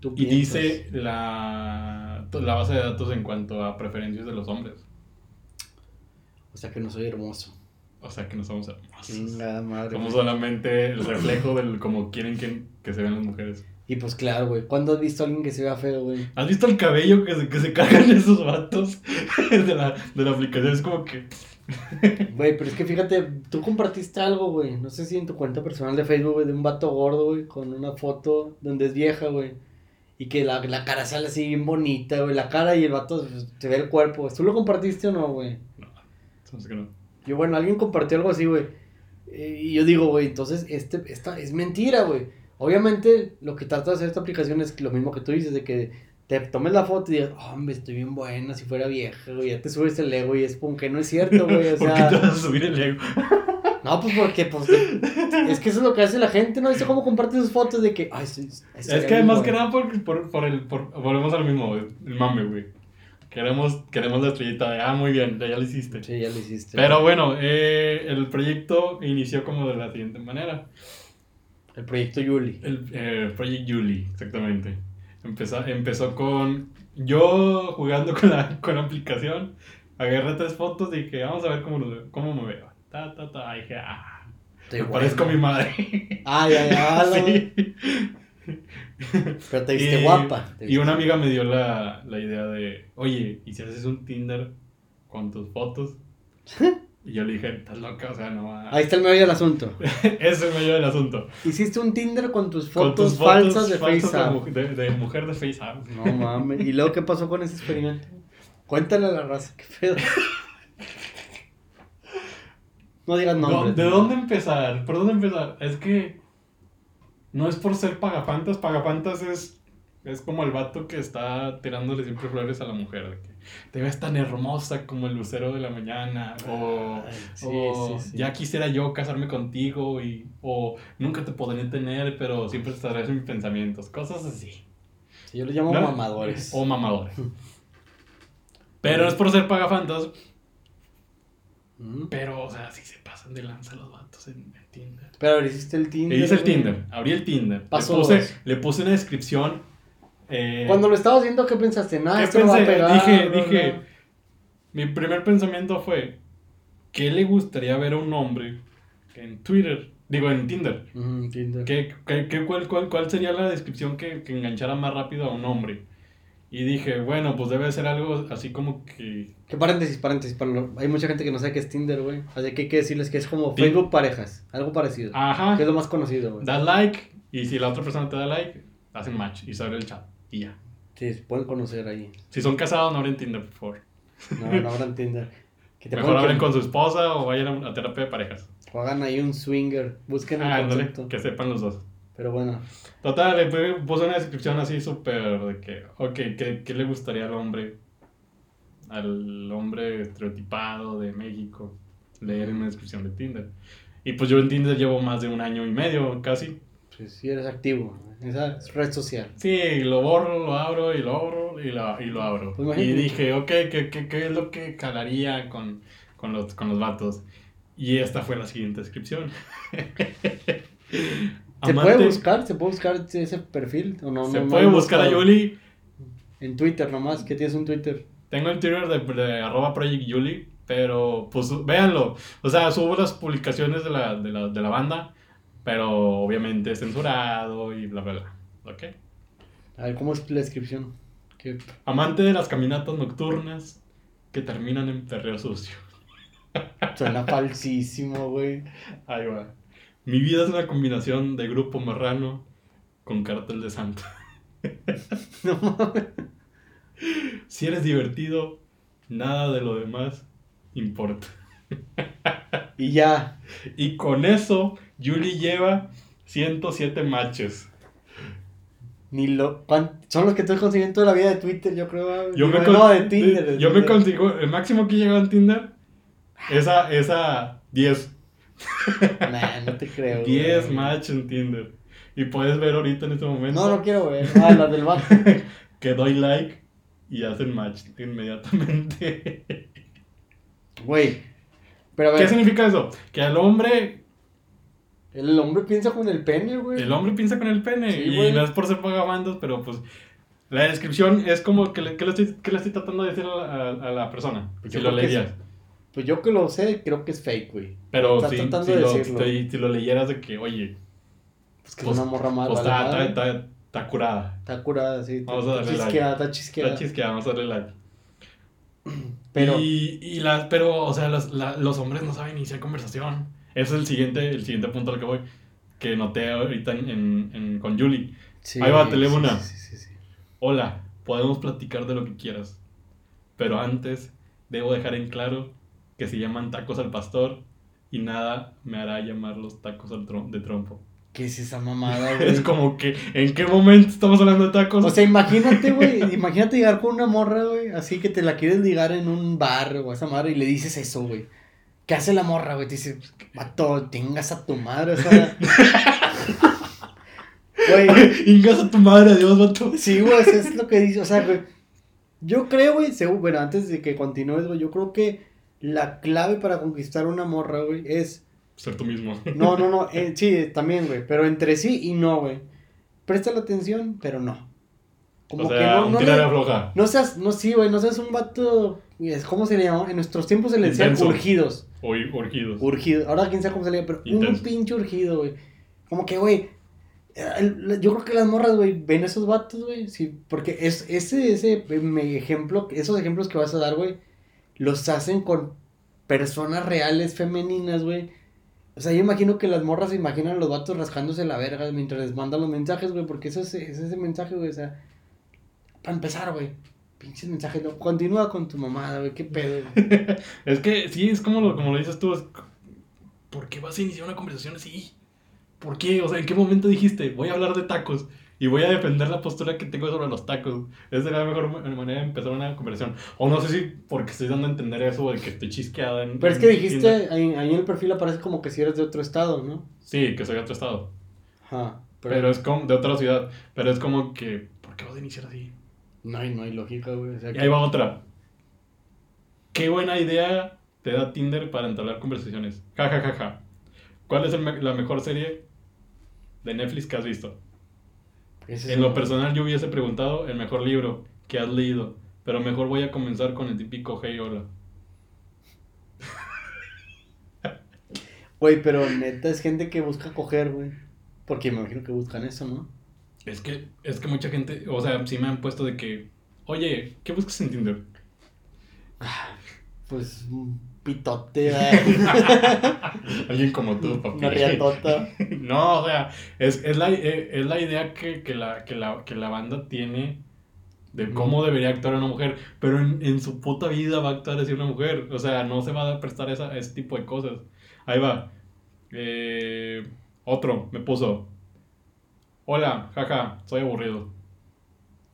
Tú y dice la, la base de datos en cuanto a preferencias de los hombres. O sea que no soy hermoso. O sea que no somos hermosos. Chingada madre. Somos solamente el reflejo del como quieren que, que se vean las mujeres. Y pues claro, güey. ¿Cuándo has visto a alguien que se vea feo, güey? ¿Has visto el cabello que se, que se cargan esos vatos de la, de la aplicación? Es como que... Güey, pero es que fíjate, tú compartiste algo, güey. No sé si en tu cuenta personal de Facebook, güey, de un vato gordo, güey, con una foto donde es vieja, güey. Y que la, la cara sale así bien bonita, güey. La cara y el vato se ve el cuerpo. ¿Tú lo compartiste o no, güey? Entonces, que no. Yo, bueno, alguien compartió algo así, güey. Y yo digo, güey, entonces, este, esta es mentira, güey. Obviamente, lo que trata de hacer esta aplicación es lo mismo que tú dices, de que te tomes la foto y digas, hombre, estoy bien buena, si fuera vieja, güey, ya te subes el ego y es como que no es cierto, güey, o ¿Por qué sea... te vas a subir el ego? No, pues porque, pues, es que eso es lo que hace la gente, ¿no? ¿Viste cómo comparte sus fotos de que, ay, sí, Es que más que nada por, por, por el... Por, volvemos al mismo, güey, el mame, güey. Queremos, queremos la estrellita de, ah, muy bien, ya, ya lo hiciste. Sí, ya lo hiciste. Pero bueno, eh, el proyecto inició como de la siguiente manera. El proyecto Yuli. El eh, Project Julie, exactamente. Empezó, empezó con yo jugando con la, con la aplicación. Agarré tres fotos y dije, vamos a ver cómo, lo- cómo me veo. Ta, ta, ta. Y dije, ah, Estoy me buena. parezco a mi madre. Ay, ay, ay. Sí. Pero te viste Y- guapa. te Y una amiga me dio la, la idea de, oye, ¿y si haces un Tinder con tus fotos? Y yo le dije, estás loca, o sea, no va. Ahí está el medio del asunto. Es el medio del asunto. Hiciste un Tinder con tus Con fotos, tus fotos falsas de FaceApp. De, de- de mujer de FaceApp. No mames. ¿Y luego qué pasó con ese experimento? Cuéntale a la raza, qué pedo. No digas No, nombres. ¿De dónde empezar? ¿Por dónde empezar? Es que no es por ser pagafantas. Pagafantas es, es como el vato que está tirándole siempre flores a la mujer. Te ves tan hermosa como el lucero de la mañana. O, Ay, sí, o sí, sí. ya quisiera yo casarme contigo. Y, o nunca te podré tener, pero siempre estarás en mis pensamientos. Cosas así. Sí, Yo los llamo ¿No? mamadores. O mamadores. Pero no es por ser pagafantas. Mm. Pero, o sea, sí se pasan de lanza los vatos en, en Tinder. Pero ahora hiciste el Tinder. Le hice el. Tinder, abrí el Tinder. Paso le, puse, le puse una descripción. Eh, Cuando lo estabas viendo, ¿qué pensaste? Nada, ¿qué esto me va a pensé? pegar. dije, dije, mi primer pensamiento fue, ¿qué le gustaría ver a un hombre en Twitter? Digo, en Tinder. Tinder. ¿Qué, qué- qué- cuál, cuál- cuál sería la descripción que, que enganchara más rápido a un hombre? Y dije, bueno, pues debe ser algo así como que... Que paréntesis, paréntesis. Para lo- Hay mucha gente que no sabe qué es Tinder, güey. Así que hay que decirles que es como Facebook parejas. Algo parecido. Ajá, Que es lo más conocido, güey. das like y si la otra persona te da like, hacen match y se abre el chat y ya. Sí, se pueden conocer ahí. Si son casados, no abren Tinder, por favor. No, no abran Tinder. Que te Mejor hablen que- con su esposa o vayan a, terapia de parejas. o hagan ahí un swinger. Busquen el Ah, ándale, concepto. que sepan los dos. Pero bueno. Total, le pu- puse una descripción así súper de que, ok, ¿qué, ¿qué le gustaría al hombre? Al hombre estereotipado de México leer en una descripción de Tinder. Y pues yo en Tinder llevo más de un año y medio, casi. Pues sí eres activo. Esa es red social. Sí, lo borro, lo abro y lo abro y lo, y lo abro. Pues y dije, ok, ¿qué, qué, qué es lo que calaría con, con, los, con los vatos? Y esta fue la siguiente descripción. ¿Se puede buscar? ¿Se puede buscar ese perfil? ¿O no, se no- puede buscar a? Yuli. En Twitter nomás, que tienes un Twitter. Tengo el Twitter de, de arroba Project Yuli, pero pues véanlo. O sea, subo las publicaciones de la, de la, de la banda, pero obviamente censurado y bla, bla, bla. ¿Ok? A ver, ¿cómo es la descripción? ¿Qué? Amante de las caminatas nocturnas que terminan en perreo sucio. Suena falsísimo, güey. Ahí va. Mi vida es una combinación de grupo marrano con cartel de Santa. No mames. Si eres divertido, nada de lo demás importa. Y ya. Y con eso, Julie lleva 107 matches. Ni lo. ¿cuán- Son los que estoy consiguiendo toda la vida de Twitter, yo creo. Yo Digo, me, no, de Tinder. de yo me consigo, el máximo que he llegado en Tinder, esa, esa 10. Nah, no te creo. 10 güey. matches en Tinder. Y puedes ver ahorita en este momento No, no quiero ver. Ah, la del vato. que doy like y hacen match inmediatamente. Güey. Pero a ¿Qué significa eso? Que el hombre, el hombre piensa con el pene, güey. el hombre piensa con el pene. Sí, y güey. no es por ser vagabundos, pero pues la descripción es como que le, que le estoy, que le estoy tratando de decir a la, a- a la persona. Pues si lo leías. Pues yo que lo sé, creo que es fake, güey. Pero si, tratando si de lo, decirlo. si- si lo leyeras de que, oye, Pues que es una morra más. pues está, está, está, curada. Está curada, sí. Vamos a darle like. chisqueada, está chisqueada. Está chisqueada, vamos a darle like. Pero, Y, y las, pero, o sea, los, la- los hombres no saben iniciar conversación. Ese es el siguiente, el siguiente punto al que voy. Que noté ahorita en, en- en- con Julie. sí, ahí va, te leo sí. Sí. Hola, podemos platicar de lo que quieras. Pero antes, debo dejar en claro que se llaman tacos al pastor y nada me hará llamar los tacos al trom- de trompo. ¿Qué es esa mamada, güey? Es como que, ¿en qué momento estamos hablando de tacos? O sea, imagínate, güey, imagínate llegar con una morra, güey, así que te la quieres ligar en un bar o esa madre y le dices eso, güey. ¿Qué hace la morra, güey? Te dice, vato, tengas a tu madre, o sea... Güey, Ingas a tu madre, adiós, vato. sí, güey, eso es lo que dice, o sea, güey. Yo creo, güey, según- bueno, antes de que continúes, güey, yo creo que la clave para conquistar una morra, güey, es... Ser tú mismo. No, no, no, eh, sí, también, güey, pero entre sí y no, güey. Presta la atención, pero no. Como o sea, que no, un no, tirar le- a floja. no seas, no, sí, güey, no seas un vato, es- ¿cómo se le llama? En nuestros tiempos se le decían Intenso. urgidos, O urgidos. urgidos, ahora quién sabe cómo se le llama, pero Intenso. un pinche urgido, güey. Como que, güey, yo creo que las morras, güey, ven esos vatos, güey, sí, porque es, ese, ese me- ejemplo, esos ejemplos que vas a dar, güey, los hacen con personas reales femeninas, güey. O sea, yo imagino que las morras se imaginan a los vatos rascándose la verga mientras les mandan los mensajes, güey, porque eso es, es ese mensaje, güey, o sea, para empezar, güey, pinches mensajes, no, continúa con tu mamada, güey, qué pedo, güey. Es que sí, es como lo, como lo dices tú. es- ¿Por qué vas a iniciar una conversación así? ¿Por qué? O sea, ¿en qué momento dijiste, voy a hablar de tacos y voy a defender la postura que tengo sobre los tacos? Esa sería la mejor ma- manera de empezar una conversación. O no sé si porque estoy dando a entender eso de que estoy chisqueada en. Pero es que dijiste, ahí, ahí en el perfil aparece como que si eres de otro estado, ¿no? Sí, que soy de otro estado. Ajá, Pero, es como de otra ciudad. Pero es como que, ¿por qué vas a iniciar así? No hay, no hay lógica, güey, o sea, Y que- ahí va otra. Qué buena idea te da Tinder para entablar conversaciones. Ja, ja, ja, ja. ¿Cuál es el me- la mejor serie de Netflix que has visto? es En lo personal yo hubiese preguntado el mejor libro que has leído, pero mejor voy a comenzar con el típico Hey Hola. Güey, pero neta es gente que busca coger, güey. Porque me imagino que buscan eso, ¿no? Es que, es que mucha gente, o sea, sí me han puesto de que, oye, ¿qué buscas en Tinder? Pues un pitote. Alguien como tú, papi. Una riatota. No, o sea, es, es, la, eh, es la idea que, que, la, que, la, que la banda tiene de cómo debería actuar una mujer, pero en, en su puta vida va a actuar así una mujer. O sea, no se va a prestar esa, a ese tipo de cosas. Ahí va. Eh, otro me puso. Hola, jaja, soy aburrido.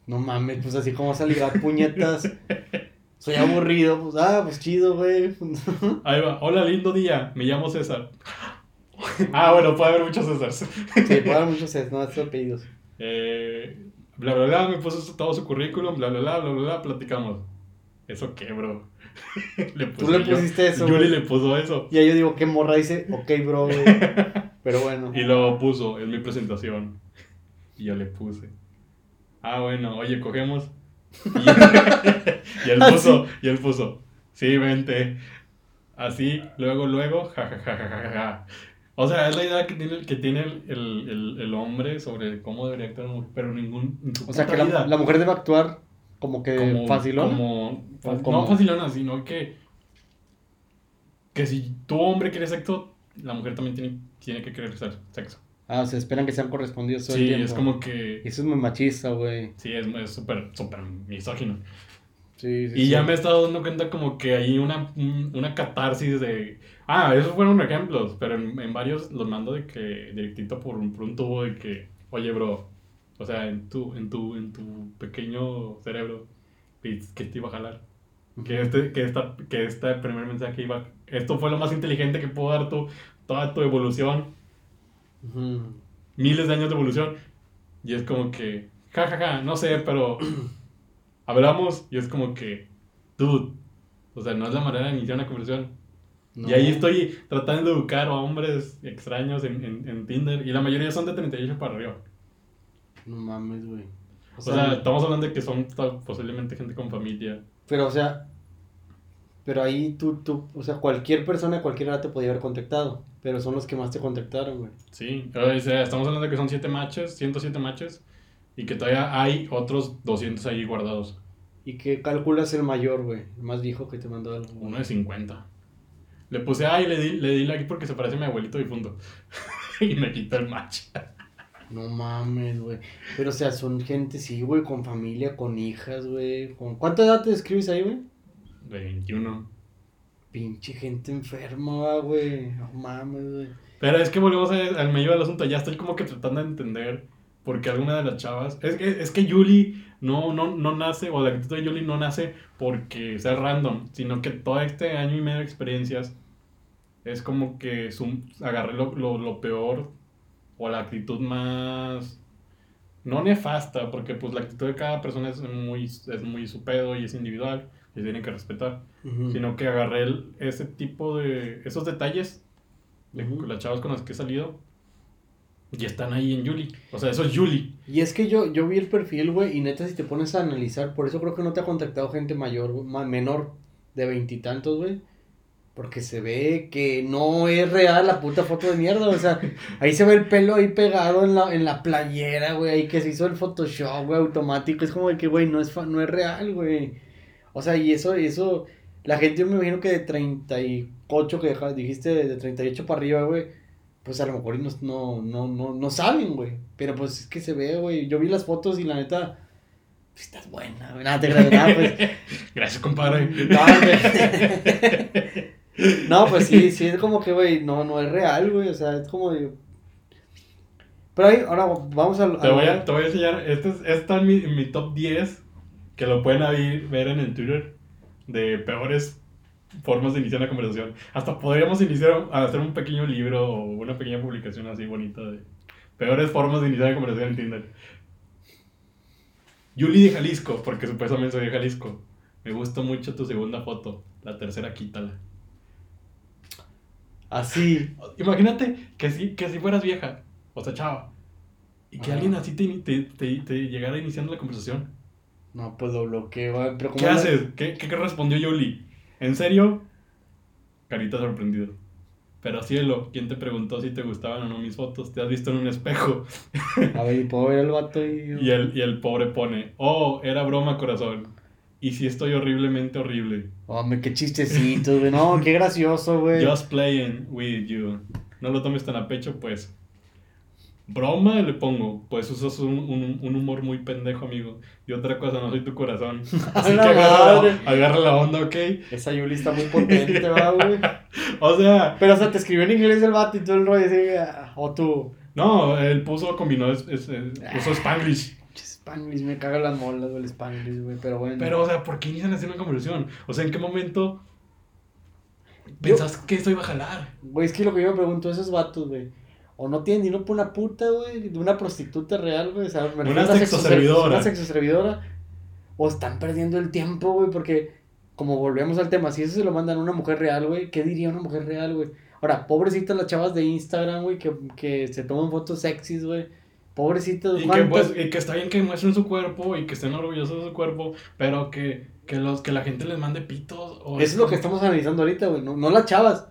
No mames, pues así como vas a ligar puñetas. Soy aburrido, pues ah, pues chido, güey. Ahí va. Hola, lindo día. Me llamo César. ah, bueno, puede haber muchos Césars. Sí, puede haber muchos es, no, estos apellidos. Eh, bla, bla, bla, me puso todo su currículum, bla, bla, bla, bla, bla, bla, platicamos. ¿Eso qué, bro? le Tú le yo- pusiste eso, Yuli le puso eso. Y ahí yo digo, ¿qué morra dice? Ok, bro, güey. Pero bueno. Y luego puso, es mi presentación. Y yo le puse. Ah, bueno, oye, cogemos. Y, él puso, y él puso, sí, vente. Así, luego, luego, ja, ja, ja, ja, ja, ja. O sea, es la idea que tiene, que tiene el, el, el, hombre sobre cómo debería actuar pero ningún... O sea, que la, la, mujer debe actuar como que como, facilona. Como, no facilona, sino que... Que si tu hombre quiere sexo, la mujer también tiene, tiene que querer sexo. Ah, o sea, esperan que sean correspondidos Sí, es como que... Eso es muy machista, güey. Sí, es súper, súper misógino. Sí, sí, y ya me he estado dando cuenta como que hay una, una catarsis de Ah, esos fueron ejemplos, pero en, varios los mando de que directito por un, por un tubo de que, oye, bro, o sea, en tu, en tu, en tu pequeño cerebro, que te iba a jalar. Que este, que esta, que este primer mensaje iba, esto fue lo más inteligente que pudo dar tu, toda tu evolución. Miles de años de evolución. Y es como que, jajaja, ja, ja, no sé, pero hablamos y es como que, dude, o sea, no es la manera de iniciar una conversación y ahí estoy tratando de educar a hombres extraños en, en, en, Tinder. Y la mayoría son de 38 para arriba. No mames, güey. O, sea, estamos hablando de que son posiblemente gente con familia. Pero, o sea, pero ahí tú, tú, o sea, cualquier persona cualquier edad te podía haber contactado. Pero son los que más te contactaron, güey. Sí, o sea, estamos hablando de que son 7 matches, 107 matches. Y que todavía hay otros 200 ahí guardados. ¿Y qué calculas el mayor, güey? El más viejo que te mandó algo. Uno de 50. Le puse, ay, le di, le di like porque se parece a mi abuelito difunto. y me quitó el match. No mames, güey. Pero, o sea, son gente, sí, güey, con familia, con hijas, güey. Con... ¿Cuánta edad te escribes ahí, güey? De 21. Pinche gente enferma, güey. No mames, güey. Pero es que volvemos al medio del asunto. Ya estoy como que tratando de entender por qué alguna de las chavas. Es que, es que Julie no, no, no nace, o la actitud de Julie no nace porque sea random, sino que todo este año y medio de experiencias es como que su, agarré lo, lo, peor o la actitud más no nefasta, porque pues la actitud de cada persona es muy, es muy su pedo y es individual y tienen que respetar, sino que agarré ese tipo de, esos detalles de las chavas con las que he salido y están ahí en Yuli. O sea, eso es Yuli. Y es que yo, yo vi el perfil, güey, y neta, si te pones a analizar, por eso creo que no te ha contactado gente mayor, menor de veintitantos, güey. Porque se ve que no es real la puta foto de mierda, o sea, ahí se ve el pelo ahí pegado en la, en la playera, güey, ahí que se hizo el Photoshop, güey, automático, es como de que, güey, no es, no es real, güey. O sea, y eso, eso, la gente yo me imagino que de 38, que dijiste, de 38 para arriba, güey, pues a lo mejor no, no, no, no, no saben, güey. Pero pues es que se ve, güey. Yo vi las fotos y la neta, pues, estás buena, güey. Nada, te nada, pues. Gracias, compadre. No, pues sí, sí, es como que, güey, no, no es real, güey. O sea, es como de... Pero ahí, ahora vamos a... Te, voy a, te voy a enseñar, este, es, mi, en mi top 10, que lo pueden ahí ver en el Twitter, de peores formas de iniciar una conversación. Hasta podríamos iniciar a hacer un pequeño libro o una pequeña publicación así bonita de peores formas de iniciar una conversación en Tinder. Yuli de Jalisco, porque supuestamente soy de Jalisco. Me gustó mucho tu segunda foto. La tercera, quítala. Así. Imagínate que si, que si fueras vieja, o sea, chava, y que alguien así te, te, te, llegara iniciando la conversación. No, pues lo bloqueo. Pero ¿Qué haces? ¿Qué, ¿Qué, respondió Yuli? ¿En serio? Carita sorprendido. Pero cielo, ¿quién te preguntó si te gustaban o no mis fotos? ¿Te has visto en un espejo? A ver, ¿puedo ver el vato y... y, el, y el pobre pone, oh, era broma, corazón. Y si estoy horriblemente horrible. Hombre, qué chistecito, güey. No, qué gracioso, güey. Just playing with you. No lo tomes tan a pecho, pues. Broma le pongo, pues usas un, un, un, humor muy pendejo, amigo. Y otra cosa, no soy tu corazón. Así que agarra agarra la, onda, ¿ok? Esa Yuli está muy potente, ¿verdad, güey? o sea. Pero, o sea, te escribió en inglés el vato y todo el rollo, así, o tú. No, él puso, combinó, es, es, puso Spanglish. Spanglish, me caga las molas, güey, el Spanglish, güey, pero bueno. Pero, o sea, ¿por qué inician a hacer una conversación? O sea, ¿en qué momento pensás que esto iba a jalar? Güey, es que lo que yo me pregunto, esos vatos, güey o no tienen dinero por una puta, güey, de una prostituta real, güey, o sea, me una sexoservidora. Una sexoservidora. O están perdiendo el tiempo, güey, porque como volvemos al tema, si eso se lo mandan a una mujer real, güey, ¿qué diría una mujer real, güey? Ahora, pobrecitas las chavas de Instagram, güey, que, que se toman fotos sexys, güey. Pobrecitos, Y que, ¿cuántas- pues, y que está bien que muestren su cuerpo y que estén orgullosos de su cuerpo, pero que, que, los, que la gente les mande pitos. O Eso es lo que estamos analizando ahorita, güey. No, no las chavas.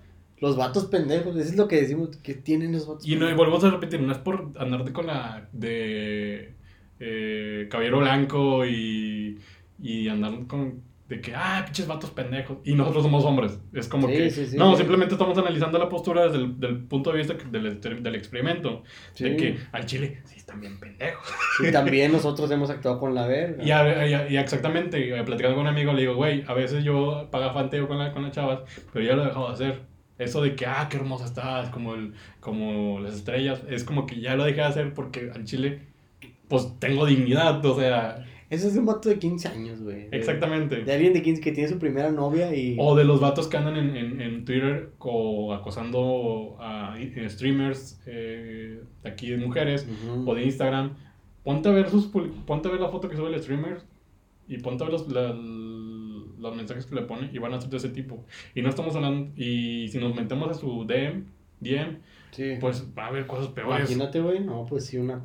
Los vatos pendejos. Eso es lo que decimos. que tienen esos vatos? Y, no, y volvemos a repetir, no es por andarte con la de eh, caballero blanco y, y andar con de que, ah, pinches vatos pendejos. Y nosotros somos hombres. Es como Sí, que, sí, sí, no, simplemente estamos analizando la postura desde el del punto de vista del, exper- del experimento. De que al chile, sí, están bien pendejos. Y también nosotros hemos actuado con la verga. Y, a- y a- y exactamente, eh, platicando con un amigo, le digo, güey, a veces yo pago fanteo con, la, con las chavas, pero ya lo he dejado de hacer. Eso de que, ah, qué hermosa estás, como, el, como las estrellas, es como que ya lo dejé de hacer porque al chile, pues tengo dignidad, o sea, Eso es de un vato de 15 años, güey. Exactamente. De alguien de 15 que tiene su primera novia y. O de los vatos que andan en, en, en Twitter o acosando a i- streamers eh, de aquí de mujeres o de Instagram. Ponte a ver sus ponte a ver la foto que sube el streamer y ponte a ver los, la- los mensajes que le pone y van a ser de ese tipo. Y no estamos hablando y si nos metemos a su DM, DM, Sí. pues va a haber cosas peores. Imagínate, güey. No, pues sí, una,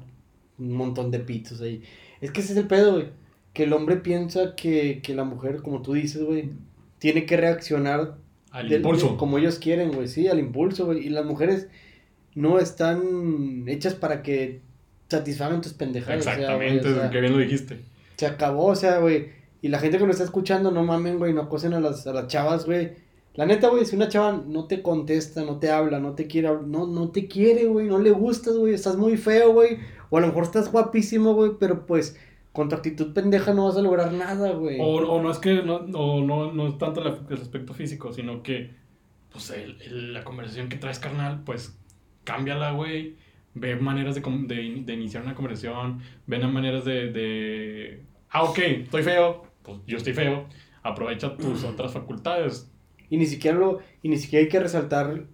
un montón de pitos ahí. Es que ese es el pedo, güey. Que el hombre piensa que, que la mujer, como tú dices, güey, tiene que reaccionar Al del- impulso. como ellos quieren, güey. Sí, al impulso, güey. Y las mujeres no están hechas para que satisfagan tus pendejadas. o sea, güey, Exactamente, o sea, que bien lo dijiste. Se acabó, o sea, güey. Y la gente que nos está escuchando, no mamen, güey, no acosen a las, a las chavas, güey. La neta, güey, si una chava no te contesta, no te habla, no te quiere, no, no te quiere, güey, no le gustas, güey, estás muy feo, güey. O a lo mejor estás guapísimo, güey, pero pues con tu actitud pendeja no vas a lograr nada, güey. O, o no es que no, o no, no es tanto el aspecto físico, sino que pues el- el- la conversación que traes, carnal, pues cámbiala, güey. Ve maneras de, de iniciar una conversación, ve maneras de, de... Ah, ok, estoy feo, pues yo estoy feo. Aprovecha tus otras facultades. Y ni siquiera lo, y ni siquiera hay que resaltar,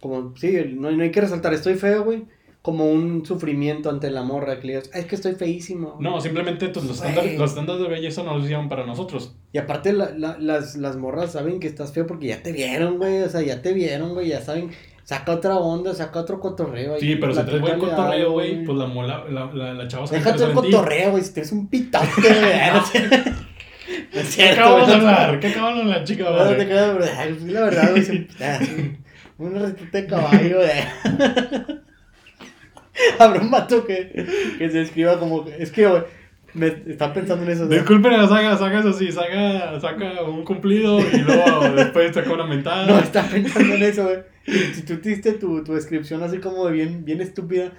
como, sí, no, no hay que resaltar, estoy feo, güey, como un sufrimiento ante la morra, que le digas, "Ah, es que estoy feísimo. No, simplemente pues, los, estándares, los estándares de belleza no los hicieron para nosotros. Y aparte la- la- las, las morras saben que estás feo porque ya te vieron, güey. O sea, ya te vieron, güey. Ya saben. Saca otra onda, saca otro cotorreo. ahí, Sí, pero si traes buen cotorreo, güey, pues la, mola, la, la, la chava se Déjate el cotorreo, güey. Si tienes un pitote, güey. ¿Qué acabamos de hablar? ¿Qué acabamos de hablar, chica? No, te quedas, güey. Ay, sí, La verdad, güey. Una receta de caballo, güey. Habrá un vato que, que se escriba como. Es que, güey. Me está pensando en eso. sea, Disculpen a la saga, saga eso sí, saga, saca un cumplido y luego después saca una mentada. No, está pensando en eso, güey. Si tú te diste tu, tu descripción así como de bien, bien estúpida,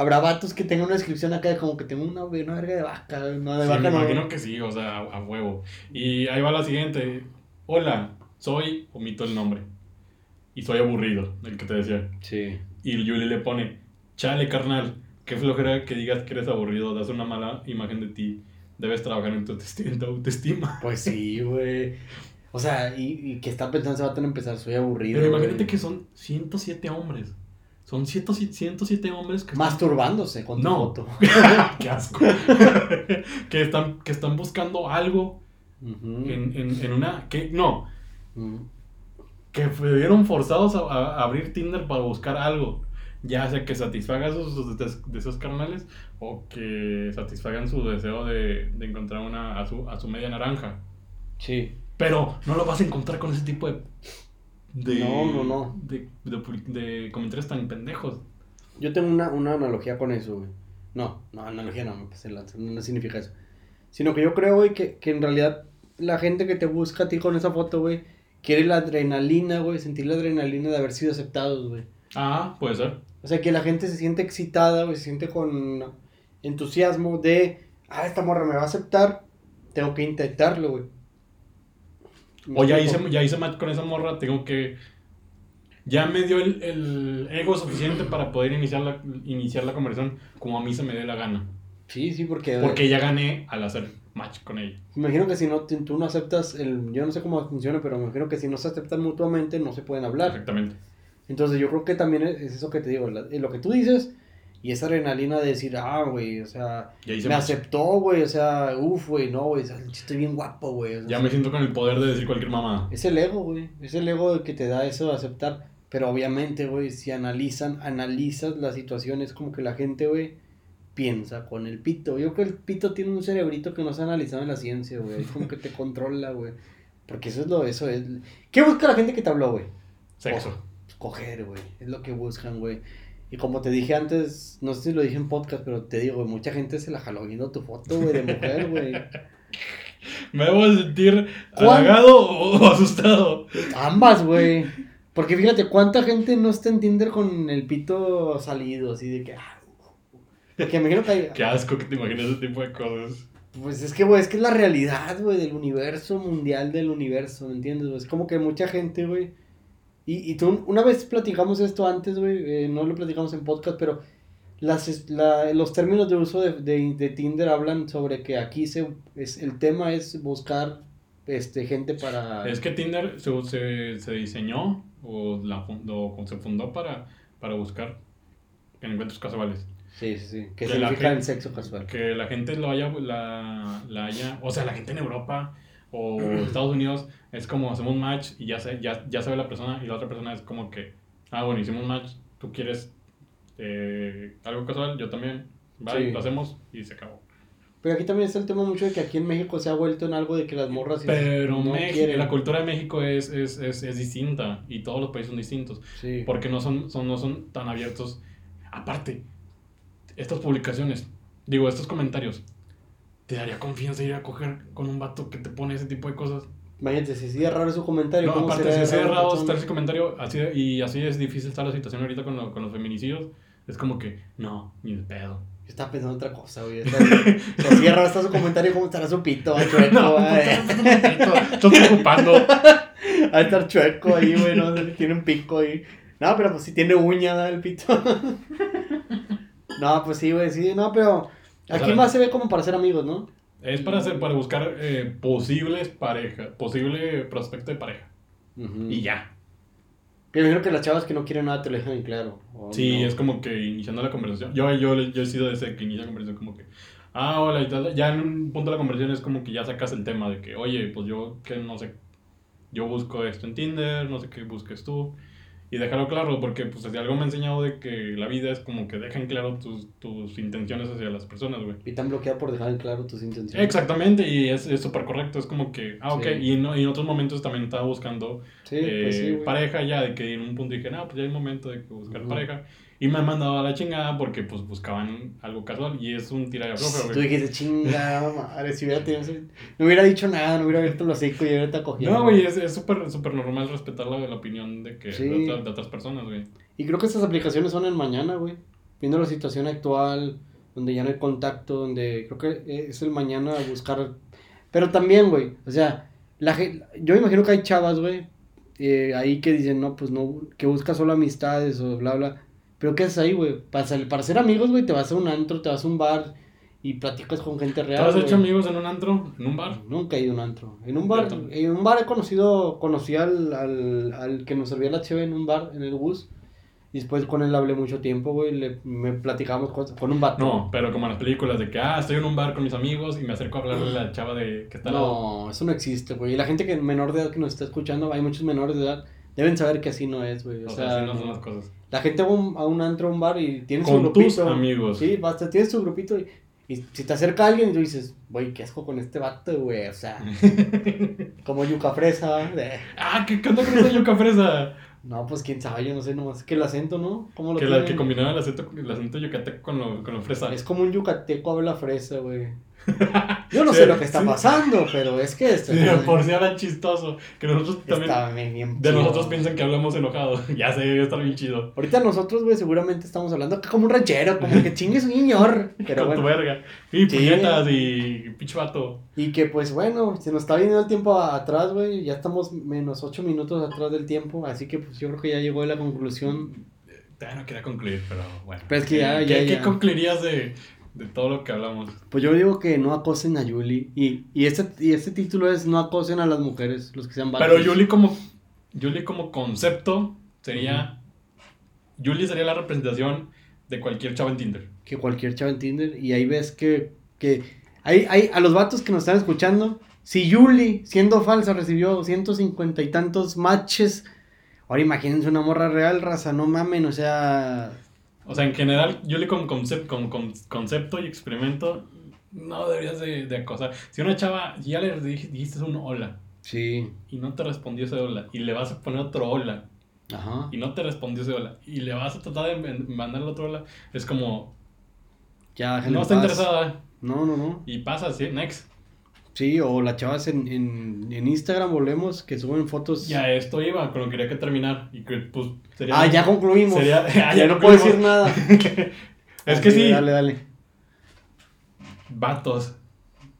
habrá vatos que tengan una descripción acá de como que tengo una, una verga de vaca, no, de Sí, vaca me no. imagino que sí, o sea, a, a huevo. Y ahí va la siguiente. Hola, soy, omito el nombre. Y soy aburrido, el que te decía. Sí. Y Yuli le pone, chale, carnal, qué flojera que digas que eres aburrido, das una mala imagen de ti. Debes trabajar en tu, autoesti- en tu autoestima. Pues sí, güey. O sea, y, y que está pensando ese vato en empezar, soy aburrido. Pero imagínate que son 107 hombres. Son 107 107 hombres que están- Masturbándose con tu No. foto. Qué asco. que, están, que están buscando algo en, en, en una... Que, no, Ujú. que se vieron forzados a, a abrir Tinder para buscar algo. Ya sea que satisfaga sus, sus des- deseos carnales o que satisfagan su deseo de, de encontrar una a su, a su media naranja. Sí. Pero no lo vas a encontrar con ese tipo de... de No, no, no. De, de, de comentarios tan pendejos. Yo tengo una, una analogía con eso, güey. No, no, analogía no, no significa eso. Sino que yo creo, güey, que, que en realidad la gente que te busca a ti con esa foto, güey, quiere la adrenalina, güey, sentir la adrenalina de haber sido aceptados, güey. Ah, puede ser. O sea, que la gente se siente excitada, güey, se siente con entusiasmo de, ah, esta morra me va a aceptar, tengo que intentarlo, güey. O ya hice, ya hice match con esa morra, tengo que... Ya me dio el, el ego suficiente para poder iniciar la, iniciar la conversación como a mí se me dé la gana. Sí, sí, porque... Porque ya gané al hacer match con ella. Me imagino que si no, tú no aceptas, el, yo no sé cómo funciona, pero me imagino que si no se aceptan mutuamente, no se pueden hablar. Exactamente. Entonces yo creo que también es es eso que te digo, la- lo que tú dices y esa adrenalina de decir, ah, güey, o sea, me aceptó, güey, o sea, uff, güey, no, güey, o estoy bien guapo, güey. o sea, Ya me siento con el poder de decir cualquier mamá. Es el ego, güey, es el ego que te da eso de aceptar, pero obviamente, güey, si analizan, analizas la situación, es como que la gente, güey, piensa con el pito. Yo creo que el pito tiene un cerebrito que no se ha analizado en la ciencia, güey. Es como que te controla, güey. Porque eso es lo, eso es. ¿Qué busca la gente que te habló, güey? Sexo. Pues, coger, güey. Es lo que buscan, güey. Y como te dije antes, no sé si lo dije en podcast, pero te digo, mucha gente se la jaló viendo tu foto, güey, de mujer, güey. ¿Me debo de sentir halagado o asustado? Ambas, güey. Porque fíjate, ¿cuánta gente no está en Tinder con el pito salido, así de que... ah, Porque me imagino que hay... Qué asco que te imaginas ese tipo de cosas. Pues es que, güey, es que es la realidad, güey, del universo mundial del universo, ¿me entiendes? Es como que mucha gente, güey. Y, y tú, una vez platicamos esto antes, güey, eh, no lo platicamos en podcast, pero las, la- los términos de uso de, de, de Tinder hablan sobre que aquí se, es, el tema es buscar este, gente para... Es que Tinder se, se, se diseñó o, la, o se fundó para, para buscar encuentros casuales. Sí, sí, sí. Que Que la el sexo casual. Que la gente lo haya, la, la haya, o sea, la gente en Europa o Estados Unidos es como hacemos un match y ya, se, ya, ya sabe la persona y la otra persona es como que, ah, bueno, hicimos un match, tú quieres eh, algo casual, yo también, vale, Sí. lo hacemos y se acabó. Pero aquí también está el tema mucho de que aquí en México se ha vuelto en algo de que las morras... Pero no México, quieren. la cultura de México es, es, es, es distinta y todos los países son distintos. Sí. porque no son, son, no son tan abiertos. Aparte, estas publicaciones, digo, estos comentarios, ¿te daría confianza ir a coger con un vato que te pone ese tipo de cosas? Imagínate, si sigue raro su comentario, No, ¿cómo aparte, si es de raro estar ese comentario, así, y así es difícil estar la situación ahorita con, lo- con los feminicidios, es como que, no, ni de pedo. Yo estaba pensando otra cosa, güey. Está, se cierra hasta su comentario, ¿cómo estará su pito? Chueco, No, güey. Estoy preocupando. A estar chueco ahí, güey, no tiene un pico ahí. No, pero pues si tiene uña, ¿no? el pito. No, pues sí, güey, sí, no, pero aquí más se ve como para ser amigos, ¿no? Es para, hacer, para buscar eh, posibles parejas, posible prospecto de pareja. Y ya. Pero imagino que las chavas que no quieren nada te lo dejan en claro. ¿o Sí, no? es como que iniciando la conversación. Yo, yo, yo he sido de ese que inicia la conversación como que, ah, hola, y tal. Ya en un punto de la conversación es como que ya sacas el tema de que, oye, pues yo, que no sé, yo busco esto en Tinder, no sé qué busques tú. Y déjalo claro, porque pues si algo me ha enseñado de que la vida es como que deja en claro tus, tus intenciones hacia las personas, güey. Y tan bloqueado por dejar en claro tus intenciones. Exactamente, y es es súper correcto, es como que, ah, ok, Sí. y, no, y en otros momentos también estaba buscando Sí, eh, pues sí, güey. pareja ya, de que en un punto dije, no, pues ya es momento de buscar pareja. Y me han mandado a la chingada porque pues buscaban algo casual y es un tira y afloja, Tú güey. dijiste, chingada madre, si hubiera tenido... No hubiera dicho nada, no hubiera abierto el hocico y ahorita cogido. No, güey, es súper súper normal respetar la, la opinión de, que, Sí. de, otra- de otras personas, güey. Y creo que estas aplicaciones son en mañana, güey. Viendo la situación actual, donde ya no hay contacto, donde creo que es el mañana a buscar. Pero también, güey, o sea, la gen- yo me imagino que hay chavas, güey, eh, ahí que dicen, no, pues no, que busca solo amistades o bla, bla. Pero ¿qué haces ahí, güey? Para, para ser amigos, güey, te vas a un antro, te vas a un bar y platicas con gente ¿Te real. has hecho amigos en un antro, en un bar? Nunca he ido a un antro. En un bar, en un bar he conocido, conocí al, al, al que nos servía la cheve en un bar, en el bus. Y después con él hablé mucho tiempo, güey, le, me platicábamos cosas, con un vato. No, pero como en las películas de que, ah, estoy en un bar con mis amigos y me acerco a hablarle a la chava de que está. No, eso no existe, güey. Y la gente que menor de edad que nos está escuchando, hay muchos menores de edad, deben saber que así no es, güey. O, O sea, sea, así no son las cosas. La gente va a un, a un antro, a un bar y tiene su Con grupito. tus amigos. Sí, basta, tienes su grupito y, y si te acerca alguien y tú dices, güey, qué asco con este vato, güey. O sea, como yuca fresa. de- ah, ¿qué, qué onda con esa yuca fresa? No, pues quién sabe, yo no sé nomás. Que el acento, ¿no? ¿Cómo lo Que, la, que combinaba el acento, el acento yucateco con lo, con lo fresa. Es como un yucateco habla fresa, güey. Yo no Sí, sé lo que está sí. pasando, pero es que esto Sí, por si hablan chistoso. Que nosotros también. está bien, bien De nosotros piensan que hablamos enojados. ya sé, debe estar bien chido. Ahorita nosotros, güey, seguramente estamos hablando como un ranchero, como que chingue su niñor. Pero Con tu bueno. verga. Y puñetas y pinche vato. Y que pues bueno, se nos está viniendo el tiempo atrás, güey. Ya estamos menos ocho minutos atrás del tiempo. Así que pues yo creo que ya llegó a la conclusión. Ya no quería concluir, pero bueno. Es que ya- ¿Qué, ya- qué ya. concluirías de, de todo lo que hablamos? Pues yo digo que no acosen a Yuli. Y, y, este, y este título es No acosen a las mujeres, los que sean Pero vatos. Yuli como, Yuli como concepto sería... Yuli sería la representación de cualquier chava en Tinder. que cualquier chava en Tinder y ahí ves que, que hay, hay, a los vatos que nos están escuchando, si Yuli, siendo falsa, recibió 150 y tantos matches, ahora imagínense una morra real, raza, no mamen, o sea, O sea, en general, yo le como, concept, como con- concepto y experimento, no deberías de, de acosar. Si una chava ya le dij- dijiste un hola Sí. y no te respondió ese hola y le vas a poner otro hola Ajá. y no te respondió ese hola y le vas a tratar de mandarle otro hola, es como, Ya, no está interesada No, no, no. y pasa, sí, next. Sí, o las chavas en, en, en Instagram volvemos que suben fotos. Ya esto iba, con lo que quería que terminar y que pues sería... Ah, ya concluimos. Sería- ya, ya no puedo decir concluimos. nada. es que sí, Dale, dale. vatos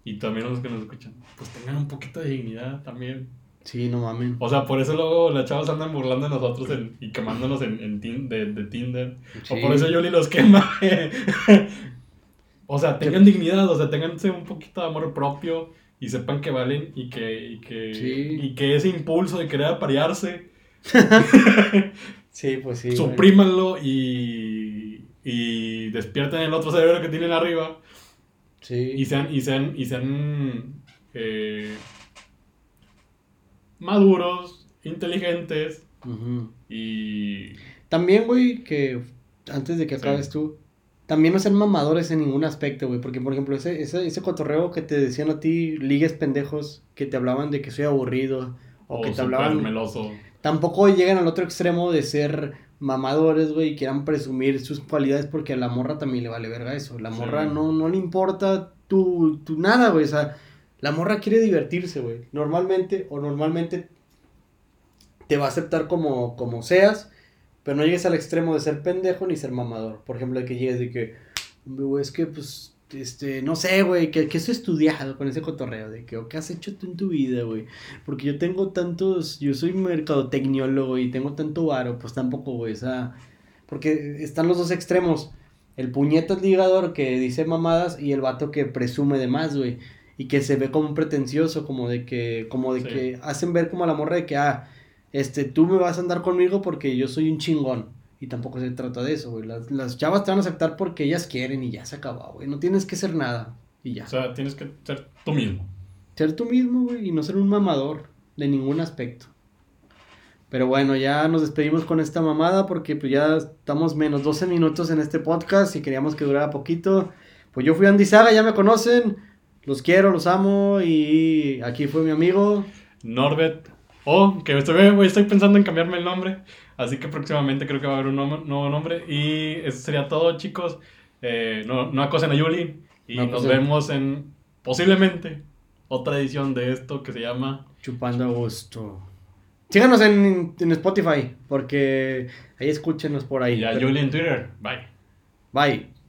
y también los que nos escuchan, pues tengan un poquito de dignidad también. Sí, no mamen. O sea, por eso luego las chavas andan burlando de nosotros en- y quemándonos en, en tin- de, de Tinder. Sí. O por eso Yoli los quema. o sea, tengan dignidad, o sea, tenganse un poquito de amor propio y sepan que valen y que, y que, Sí. y que ese impulso de querer aparearse, Sí, pues sí. suprímanlo y, y despierten el otro cerebro que tienen arriba Sí. y sean, y sean, y sean eh, maduros, inteligentes Ujú. y... También, güey, que antes de que Sí. acabes tú, también no ser mamadores en ningún aspecto, güey. Porque, por ejemplo, ese, ese, ese cotorreo que te decían a ti, ligues pendejos, que te hablaban de que soy aburrido, o, que te hablaban. meloso. Tampoco llegan al otro extremo de ser mamadores, güey, y quieran presumir sus cualidades porque a la morra también le vale verga eso. La Sí. morra no, no le importa tu, tu nada, güey. O sea, la morra quiere divertirse, güey. Normalmente, o normalmente te va a aceptar como, como seas, pero no llegues al extremo de ser pendejo ni ser mamador. Por ejemplo, de que llegues de que, "Hombre, güey, es que, pues, este, no sé, güey, que, que has estudiado con ese cotorreo, de que, o qué has hecho tú en tu vida, güey. Porque yo tengo tantos, yo soy mercadotecniólogo y tengo tanto varo, pues tampoco, güey, o sea, porque están los dos extremos. El puñetas ligador que dice mamadas y el vato que presume de más, güey. Y que se ve como un pretencioso, como de que, como de Sí. que hacen ver como a la morra de que, ah, este, tú me vas a andar conmigo porque yo soy un chingón. Y tampoco se trata de eso, güey. Las, las chavas te van a aceptar porque ellas quieren y ya se acabó, güey. No tienes que ser nada y ya. O sea, tienes que ser tú mismo. Ser tú mismo, güey, y no ser un mamador de ningún aspecto. Pero bueno, ya nos despedimos con esta mamada porque pues ya estamos menos 12 minutos en este podcast y queríamos que durara poquito. Pues yo fui Andy Saga, ya me conocen. Los quiero, los amo y aquí fue mi amigo. Norbert. O, que estoy, pensando en cambiarme el nombre. Así que próximamente creo que va a haber un nom- nuevo nombre. Y eso sería todo, chicos. Eh, no, no acosen a Yuli. Y No nos vemos en posiblemente otra edición de esto que se llama Chupando a gusto. Síganos en, en Spotify porque ahí escúchenos por ahí. y a Yuli en Twitter. Bye. Bye.